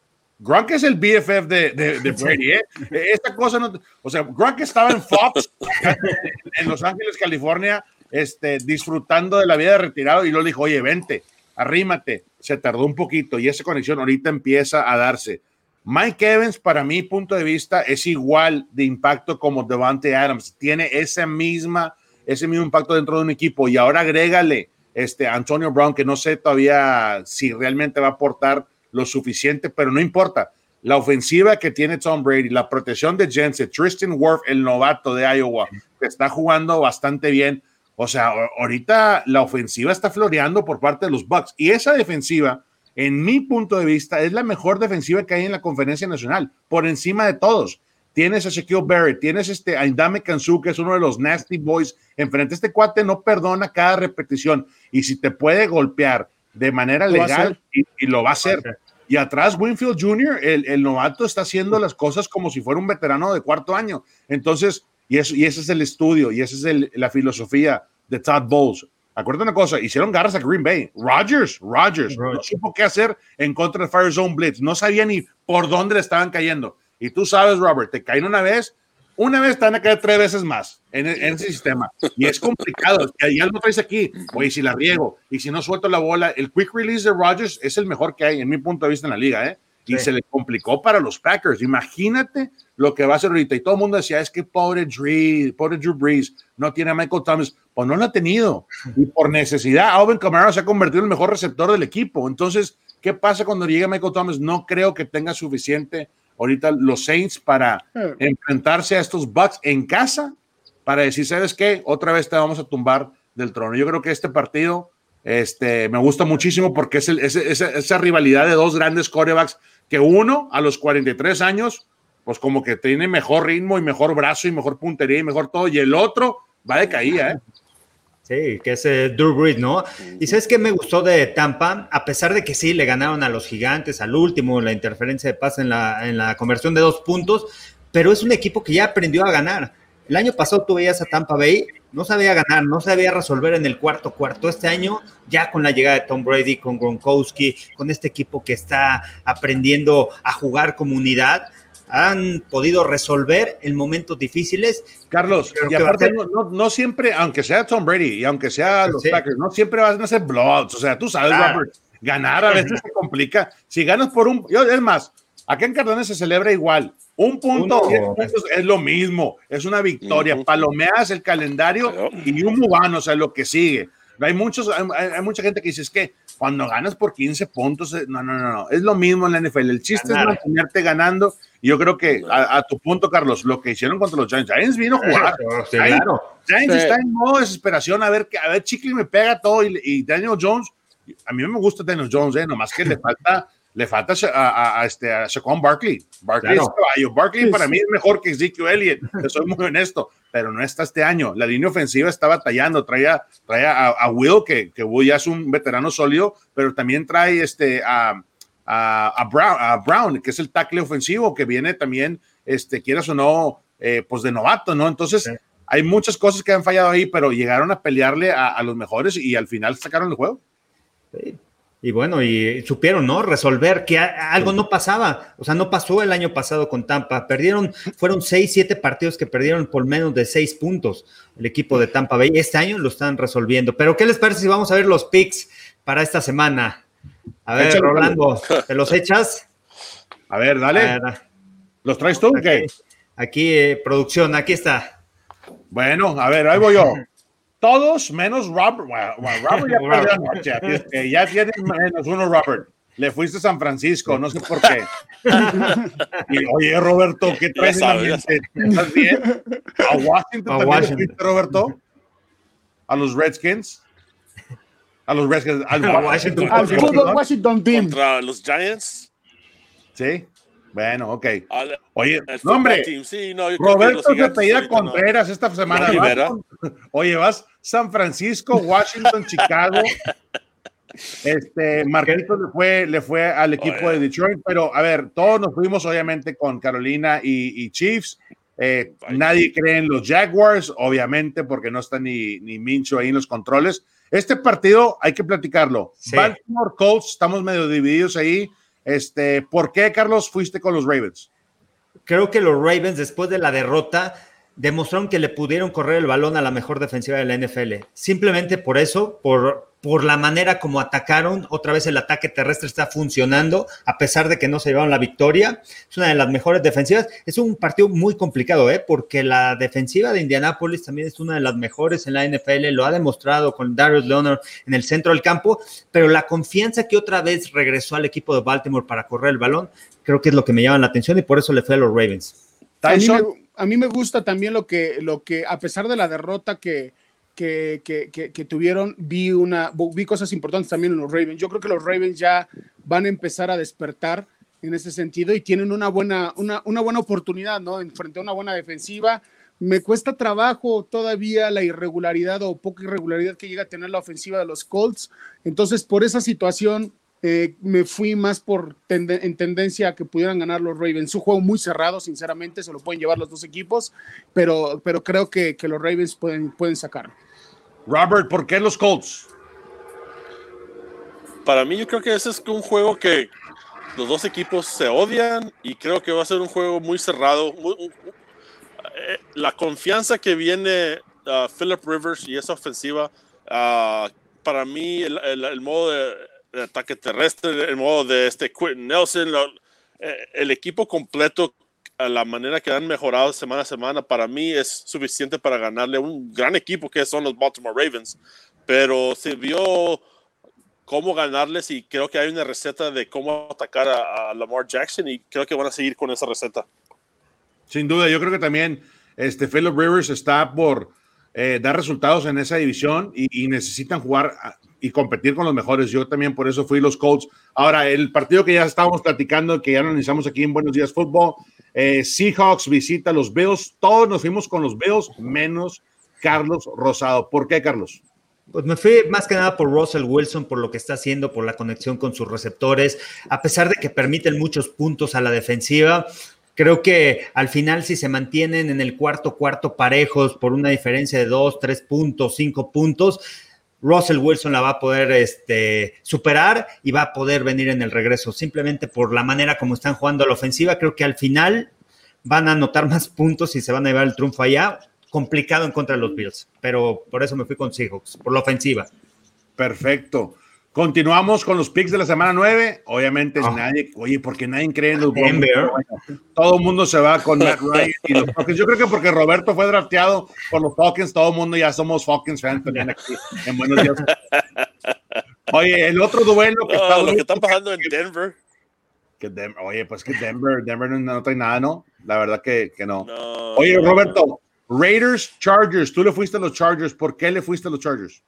Gronk es el BFF de, de, Brady, ¿eh? Esta cosa no. O sea, Gronk estaba en Fox, en Los Ángeles, California, este, disfrutando de la vida de retirado y luego dijo, oye, vente, arrímate. Se tardó un poquito y esa conexión ahorita empieza a darse. Mike Evans, para mi punto de vista, es igual de impacto como Devante Adams. Tiene esa misma, ese mismo impacto dentro de un equipo. Y ahora agrégale este, Antonio Brown, que no sé todavía si realmente va a aportar lo suficiente, pero no importa. La ofensiva que tiene Tom Brady, la protección de Jensen, Tristan Wirf, el novato de Iowa, que está jugando bastante bien. O sea, ahorita la ofensiva está floreando por parte de los Bucks y esa defensiva, en mi punto de vista, es la mejor defensiva que hay en la conferencia nacional, por encima de todos. Tienes a Shaquille Barrett, tienes este a Indame Kansu, que es uno de los Nasty Boys. Enfrente este cuate no perdona cada repetición y si te puede golpear de manera legal y, y, lo va a hacer. Y atrás, Winfield Jr., el, el, novato, está haciendo las cosas como si fuera un veterano de cuarto año. Entonces, Y, eso, y ese es el estudio y esa es el, la filosofía de Todd Bowles. Acuérdate una cosa, hicieron garras a Green Bay. Rodgers, Rodgers, no supo qué hacer en contra de Fire Zone Blitz. No sabía ni por dónde le estaban cayendo. Y tú sabes, Robert, te caen una vez, una vez te van a caer tres veces más en, en ese sistema. Y es complicado. Ya lo traes aquí. Oye, si la riego y si no suelto la bola, el quick release de Rodgers es el mejor que hay, en mi punto de vista, en la liga. ¿eh? Y se le complicó para los Packers. Imagínate lo que va a hacer ahorita. Y todo el mundo decía, es que pobre Drew, pobre Drew Brees no tiene a Michael Thomas. Pues no lo ha tenido. Y por necesidad, Alvin Kamara se ha convertido en el mejor receptor del equipo. Entonces, ¿qué pasa cuando llegue Michael Thomas? No creo que tenga suficiente ahorita los Saints para enfrentarse a estos Bucks en casa para decir, ¿sabes qué? Otra vez te vamos a tumbar del trono. Yo creo que este partido este, me gusta muchísimo porque es, esa rivalidad de dos grandes corebacks que uno a los 43 años, pues como que tiene mejor ritmo y mejor brazo y mejor puntería y mejor todo, y el otro va de caída, ¿eh? Sí, que es eh, Drew Brees, ¿no? Y sabes qué me gustó de Tampa, a pesar de que sí le ganaron a los gigantes al último, la interferencia de paz en la, en la conversión de dos puntos, pero es un equipo que ya aprendió a ganar. El año pasado tú veías a Tampa Bay, no sabía ganar, no sabía resolver en el cuarto cuarto. Este año, ya con la llegada de Tom Brady, con Gronkowski, con este equipo que está aprendiendo a jugar como unidad, han podido resolver en momentos difíciles. Carlos, y aparte no, siempre, aunque sea Tom Brady y aunque sea los Packers, no siempre van a ser bloods. O sea, tú sabes, Robert, ganar a veces se complica. Si ganas por un, yo, es más, acá en Cardona se celebra igual. Un punto es lo mismo, es una victoria. Palomeas el calendario y un mubano, o sea, lo que sigue. Hay, muchos, hay, mucha gente que dice es que cuando ganas por 15 puntos, eh, no, no, no, no, es lo mismo en la NFL. El chiste es mantenerte ganando. Y yo creo que a, tu punto, Carlos, lo que hicieron contra los Giants, Giants vino a jugar. Giants, está en modo desesperación a ver, a ver, Chicle me pega todo y, Daniel Jones, a mí me gusta Daniel Jones, eh, nomás que le falta le falta a, a, este, a Shaquan Barkley. Barkley Barkley para mí es mejor que Ezekiel Elliott, soy muy honesto, pero no está este año. La línea ofensiva está batallando, trae, trae a, Will, que, que Will ya es un veterano sólido, pero también trae este, a, a, Brown, a Brown, que es el tackle ofensivo, que viene también, este, quieras o no, eh, pues de novato, ¿no? Entonces, hay muchas cosas que han fallado ahí, pero llegaron a pelearle a, los mejores y al final sacaron el juego. Sí. Y bueno, y supieron, ¿no? Resolver que algo no pasaba. O sea, no pasó el año pasado con Tampa. Perdieron, fueron seis, siete partidos que perdieron por menos de seis puntos el equipo de Tampa Bay. Este año lo están resolviendo. Pero, ¿qué les parece si vamos a ver los picks para esta semana? A ver, Rolando, ¿te los echas? A ver, dale. ¿Los traes tú? Aquí, aquí eh, producción, aquí está. Bueno, a ver, ahí voy yo. Todos menos Robert. Robert ya perdió ya tienes menos uno, Robert. Le fuiste a San Francisco, no sé por qué. y, oye, Roberto, ¿qué traes en la mente? ¿Estás bien? ¿A Washington a también fuiste, Roberto? ¿A los Redskins? A los Redskins. Al, Washington, Washington, Washington Team. ¿Contra los Giants? Sí. Bueno, ok. Oye, no, hombre, Roberto se pedía Contreras esta semana. oye, vas San Francisco, Washington, Chicago. Este, Marquito le fue, le fue al equipo de Detroit, pero a ver, todos nos fuimos obviamente con Carolina y, Chiefs. Eh, nadie cree en los Jaguars, obviamente, porque no está ni, ni Mincho ahí en los controles. Este partido hay que platicarlo. Baltimore Colts, estamos medio divididos ahí. Este, ¿Por qué, Carlos, fuiste con los Ravens? Creo que los Ravens, después de la derrota, demostraron que le pudieron correr el balón a la mejor defensiva de la NFL. Simplemente por eso, por, por la manera como atacaron, otra vez el ataque terrestre está funcionando, a pesar de que no se llevaron la victoria. Es una de las mejores defensivas. Es un partido muy complicado, ¿eh? porque la defensiva de Indianápolis también es una de las mejores en la NFL, lo ha demostrado con Darius Leonard en el centro del campo, pero la confianza que otra vez regresó al equipo de Baltimore para correr el balón, creo que es lo que me llama la atención y por eso le fue a los Ravens. A mí, me, a mí me gusta también lo que, lo que, a pesar de la derrota que que, que, que, tuvieron, vi, una, vi cosas importantes también en los Ravens. Yo creo que los Ravens ya van a empezar a despertar en ese sentido y tienen una buena, una, una buena oportunidad, ¿no? En frente a una buena defensiva. Me cuesta trabajo todavía la irregularidad o poca irregularidad que llega a tener la ofensiva de los Colts. Entonces, por esa situación, eh, me fui más por en tendencia a que pudieran ganar los Ravens. Un juego muy cerrado, sinceramente, se lo pueden llevar los dos equipos, pero, pero creo que, que los Ravens pueden, pueden sacarlo. Robert, ¿por qué los Colts? Para mí, yo creo que ese es un juego que los dos equipos se odian y creo que va a ser un juego muy cerrado. Eh, la confianza que viene uh, Philip Rivers y esa ofensiva, uh, para mí, el, modo de, ataque terrestre, el modo de este Quentin Nelson, eh, el equipo completo, la manera que han mejorado semana a semana, para mí es suficiente para ganarle un gran equipo que son los Baltimore Ravens. Pero se vio cómo ganarles y creo que hay una receta de cómo atacar a, Lamar Jackson y creo que van a seguir con esa receta. Sin duda, yo creo que también este Philip Rivers está por eh, dar resultados en esa división y, necesitan jugar y competir con los mejores. Yo también por eso fui los Colts. Ahora, el partido que ya estábamos platicando, que ya analizamos aquí en Buenos Días Fútbol, eh, Seahawks visita los Bills. Todos nos fuimos con los Bills, menos Carlos Rosado. ¿Por qué, Carlos? Pues me fui más que nada por Russell Wilson, por lo que está haciendo, por la conexión con sus receptores, a pesar de que permiten muchos puntos a la defensiva. Creo que al final, si se mantienen en el cuarto cuarto parejos por una diferencia de dos, tres puntos, cinco puntos, Russell Wilson la va a poder este, superar y va a poder venir en el regreso. Simplemente por la manera como están jugando a la ofensiva, creo que al final van a anotar más puntos y se van a llevar el triunfo allá complicado en contra de los Bills, pero por eso me fui con Seahawks, por la ofensiva. Perfecto. Continuamos con los picks de la semana 9. Obviamente, ah. nadie, oye, porque nadie cree en los Denver. Todo el mundo se va con Matt Ryan y los Falcons. Yo creo que porque Roberto fue drafteado por los Falcons, todo el mundo ya somos Falcons fans también aquí en Buenos Días. Oye, el otro duelo que está. Lo que están pasando en Denver. Que oye, pues que Denver, Denver no, trae nada, ¿no? La verdad que, que no. Oye, Roberto, Raiders, Chargers. Tú le fuiste a los Chargers. ¿Por qué le fuiste a los Chargers?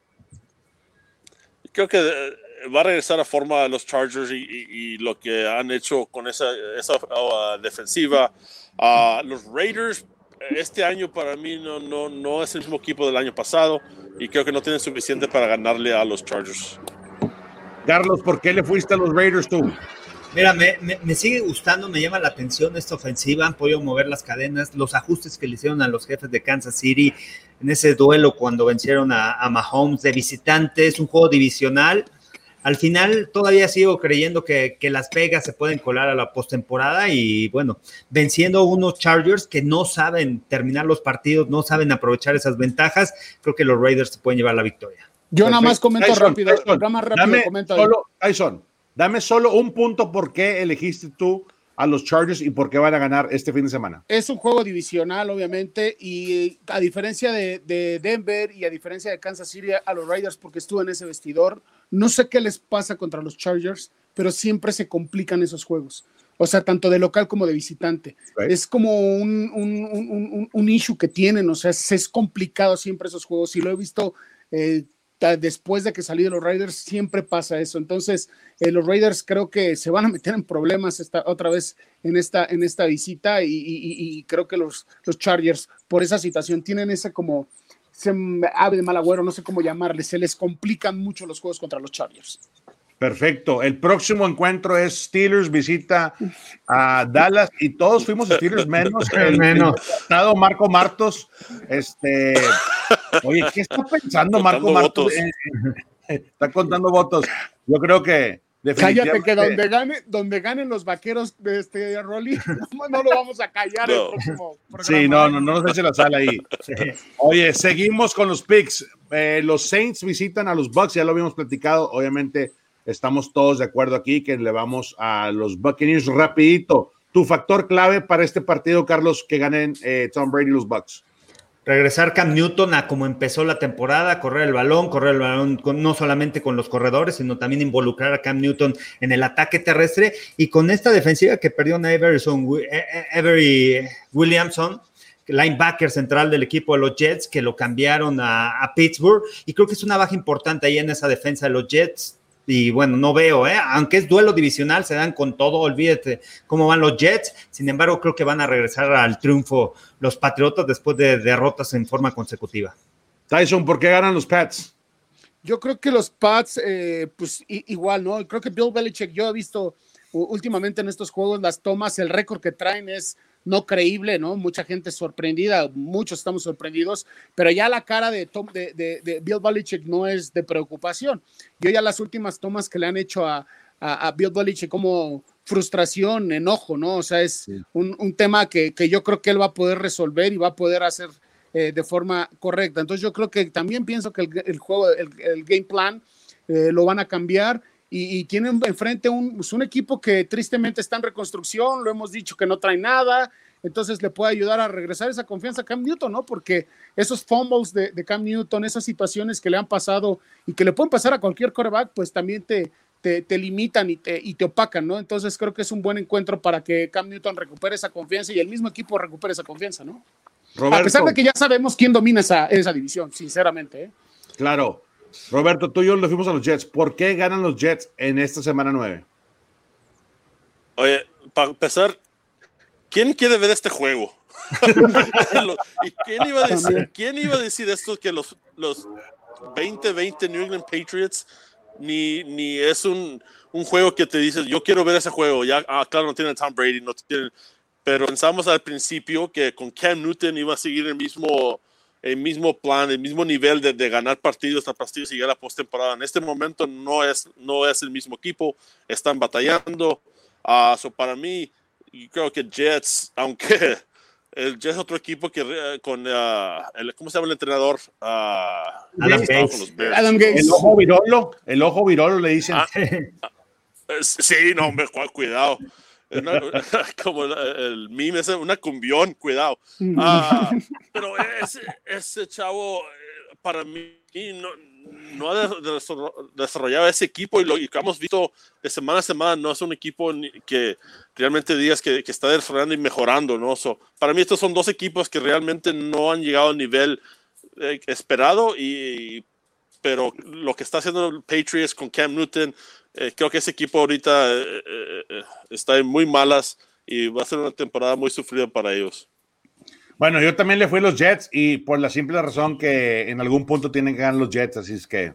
Creo que eh, va a regresar a forma a los Chargers y, lo que han hecho con esa, esa uh, defensiva. Uh, los Raiders, este año para mí no, no, no es el mismo equipo del año pasado y creo que no tienen suficiente para ganarle a los Chargers. Carlos, ¿por qué le fuiste a los Raiders tú? Mira, me, sigue gustando, me llama la atención esta ofensiva, han podido mover las cadenas, los ajustes que le hicieron a los jefes de Kansas City en ese duelo cuando vencieron a, Mahomes de visitantes, un juego divisional. Al final todavía sigo creyendo que, Las Vegas se pueden colar a la postemporada y bueno, venciendo unos Chargers que no saben terminar los partidos, no saben aprovechar esas ventajas, creo que los Raiders se pueden llevar la victoria. Yo nada más comento rápido, nada más rápido comento. Solo, Tyson, Dame solo un punto por qué elegiste tú a los Chargers y por qué van a ganar este fin de semana. Es un juego divisional, obviamente, y a diferencia de, Denver y a diferencia de Kansas City, a los Raiders, porque estuvo en ese vestidor, no sé qué les pasa contra los Chargers, pero siempre se complican esos juegos. O sea, tanto de local como de visitante. Es como un, un, un, issue que tienen, o sea, es, complicado siempre esos juegos y lo he visto eh, después de que salí de los Raiders, siempre pasa eso. Entonces, eh, los Raiders creo que se van a meter en problemas esta, otra vez en esta, en esta visita y, creo que los, los Chargers, por esa situación, tienen ese como se ave de mal agüero, no sé cómo llamarle, se les complican mucho los juegos contra los Chargers. Perfecto. El próximo encuentro es Steelers visita a Dallas y todos fuimos Steelers menos el menos. Marco Martos. Este, oye, ¿qué está pensando Marco Martos? está contando votos. Yo creo que Cállate que donde gane, donde ganen los vaqueros de este Rolly, no, lo vamos a callar el próximo programa. Sí, no, no, no nos eche la sala ahí. Oye, seguimos con los picks. Eh, los Saints visitan a los Bucks, ya lo habíamos platicado, obviamente estamos todos de acuerdo aquí que le vamos a los Buccaneers rapidito. Tu factor clave para este partido, Carlos, que ganen eh, Tom Brady y los Bucks. Regresar Cam Newton a como empezó la temporada, correr el balón, correr el balón no solamente con los corredores, sino también involucrar a Cam Newton en el ataque terrestre y con esta defensiva que perdió a Everson, eh, eh, Every Williamson, linebacker central del equipo de los Jets, que lo cambiaron a, a, Pittsburgh. Y creo que es una baja importante ahí en esa defensa de los Jets y bueno, no veo, ¿eh? aunque es duelo divisional, se dan con todo, olvídate cómo van los Jets, sin embargo creo que van a regresar al triunfo los Patriotas después de derrotas en forma consecutiva. Tyson, ¿por qué ganan los Pats? Yo creo que los Pats, eh, pues igual, ¿no? Creo que Bill Belichick, yo he visto últimamente en estos juegos las tomas, el récord que traen es no creíble, ¿no? Mucha gente sorprendida, muchos estamos sorprendidos, pero ya la cara de, Tom, de, de, Bill Belichick no es de preocupación. Yo ya las últimas tomas que le han hecho a, a, Bill Belichick como frustración, enojo, ¿no? O sea, es un, un, tema que, que, yo creo que él va a poder resolver y va a poder hacer eh, de forma correcta. Entonces yo creo que también pienso que el, juego, el, game plan eh, lo van a cambiar y, tienen enfrente un, pues, un equipo que tristemente está en reconstrucción, lo hemos dicho que no trae nada, entonces le puede ayudar a regresar esa confianza a Cam Newton, ¿no? Porque esos fumbles de, Cam Newton, esas situaciones que le han pasado y que le pueden pasar a cualquier quarterback, pues también te, te, limitan y te, y te opacan, ¿no? Entonces creo que es un buen encuentro para que Cam Newton recupere esa confianza y el mismo equipo recupere esa confianza, ¿no? A pesar de que ya sabemos quién domina esa, esa división, sinceramente. ¿eh? Claro. Roberto, tú y yo le fuimos a los Jets. ¿Por qué ganan los Jets en esta semana 9? Oye, para empezar, ¿quién quiere ver este juego? ¿Y quién iba a decir, quién iba a decir esto que los, los 2020 New England Patriots ni, ni es un, un, juego que te dice, yo quiero ver ese juego? Ya, ah, claro, no tiene Tom Brady, no tiene pero pensamos al principio que con Cam Newton iba a seguir el mismo, el mismo plan, el mismo nivel de, de ganar partidos a partidos y llegar a la postemporada. En este momento no es, no es el mismo equipo, están batallando. Uh, para mí, yo creo que Jets, aunque el Jets es otro equipo que eh, con, uh, el, ¿cómo se llama el entrenador? Uh, Adam, Gates. Adam Gates. El ojo virolo, el ojo virolo le dicen. Ah, sí, no, hombre, cuidado. como el, meme, es una cumbión, cuidado. Ah, pero ese, ese, chavo, eh, para mí, no, no ha desarrollado ese equipo y lo que hemos visto de semana a semana no es un equipo que realmente digas que, que está desarrollando y mejorando, ¿no? para mí estos son dos equipos que realmente no han llegado al nivel eh, esperado y pero lo que está haciendo el Patriots con Cam Newton eh, creo que ese equipo ahorita eh, eh, está en muy malas y va a ser una temporada muy sufrida para ellos. Bueno, yo también le fui a los Jets y por la simple razón que en algún punto tienen que ganar los Jets, así es que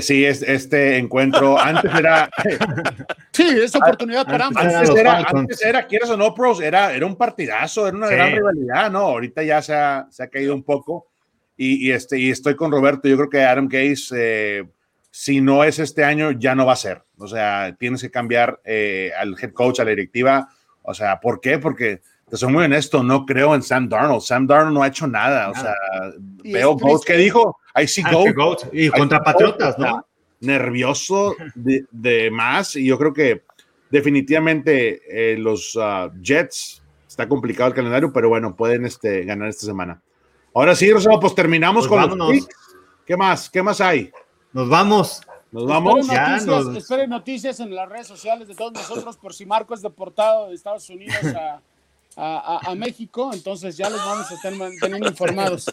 sí, es, este encuentro antes era. sí, es oportunidad para ambos. Antes era, quieres o no, pros, era, era un partidazo, era una gran rivalidad, ¿no? Ahorita ya se ha, se ha caído un poco y, y, este, y estoy con Roberto. Yo creo que Adam Case si no es este año, ya no va a ser. O sea, tienes que cambiar eh, al head coach, a la directiva. O sea, ¿por qué? Porque, te soy muy honesto, no creo en Sam Darnold. Sam Darnold no ha hecho nada. O sea, veo Goat que dijo, I see ah, Goat. Y contra Patriotas, ¿no? Nervioso de, más. Y yo creo que definitivamente eh, los uh, Jets, está complicado el calendario, pero bueno, pueden este, ganar esta semana. Ahora sí, Rosado, pues terminamos pues con los ¿Qué más? ¿Qué más hay? Nos vamos. Nos vamos. ya, esperen noticias en las redes sociales de todos nosotros por si Marco es deportado de Estados Unidos a, a, México. Entonces ya los vamos a estar manteniendo informados.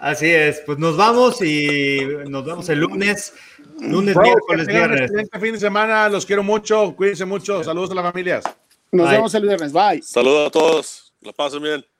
Así es, pues nos vamos y nos vemos el lunes, lunes, miércoles, viernes. Este fin de semana, los quiero mucho, cuídense mucho, saludos a las familias. Nos vemos el viernes, bye. Saludos a todos, la pasen bien.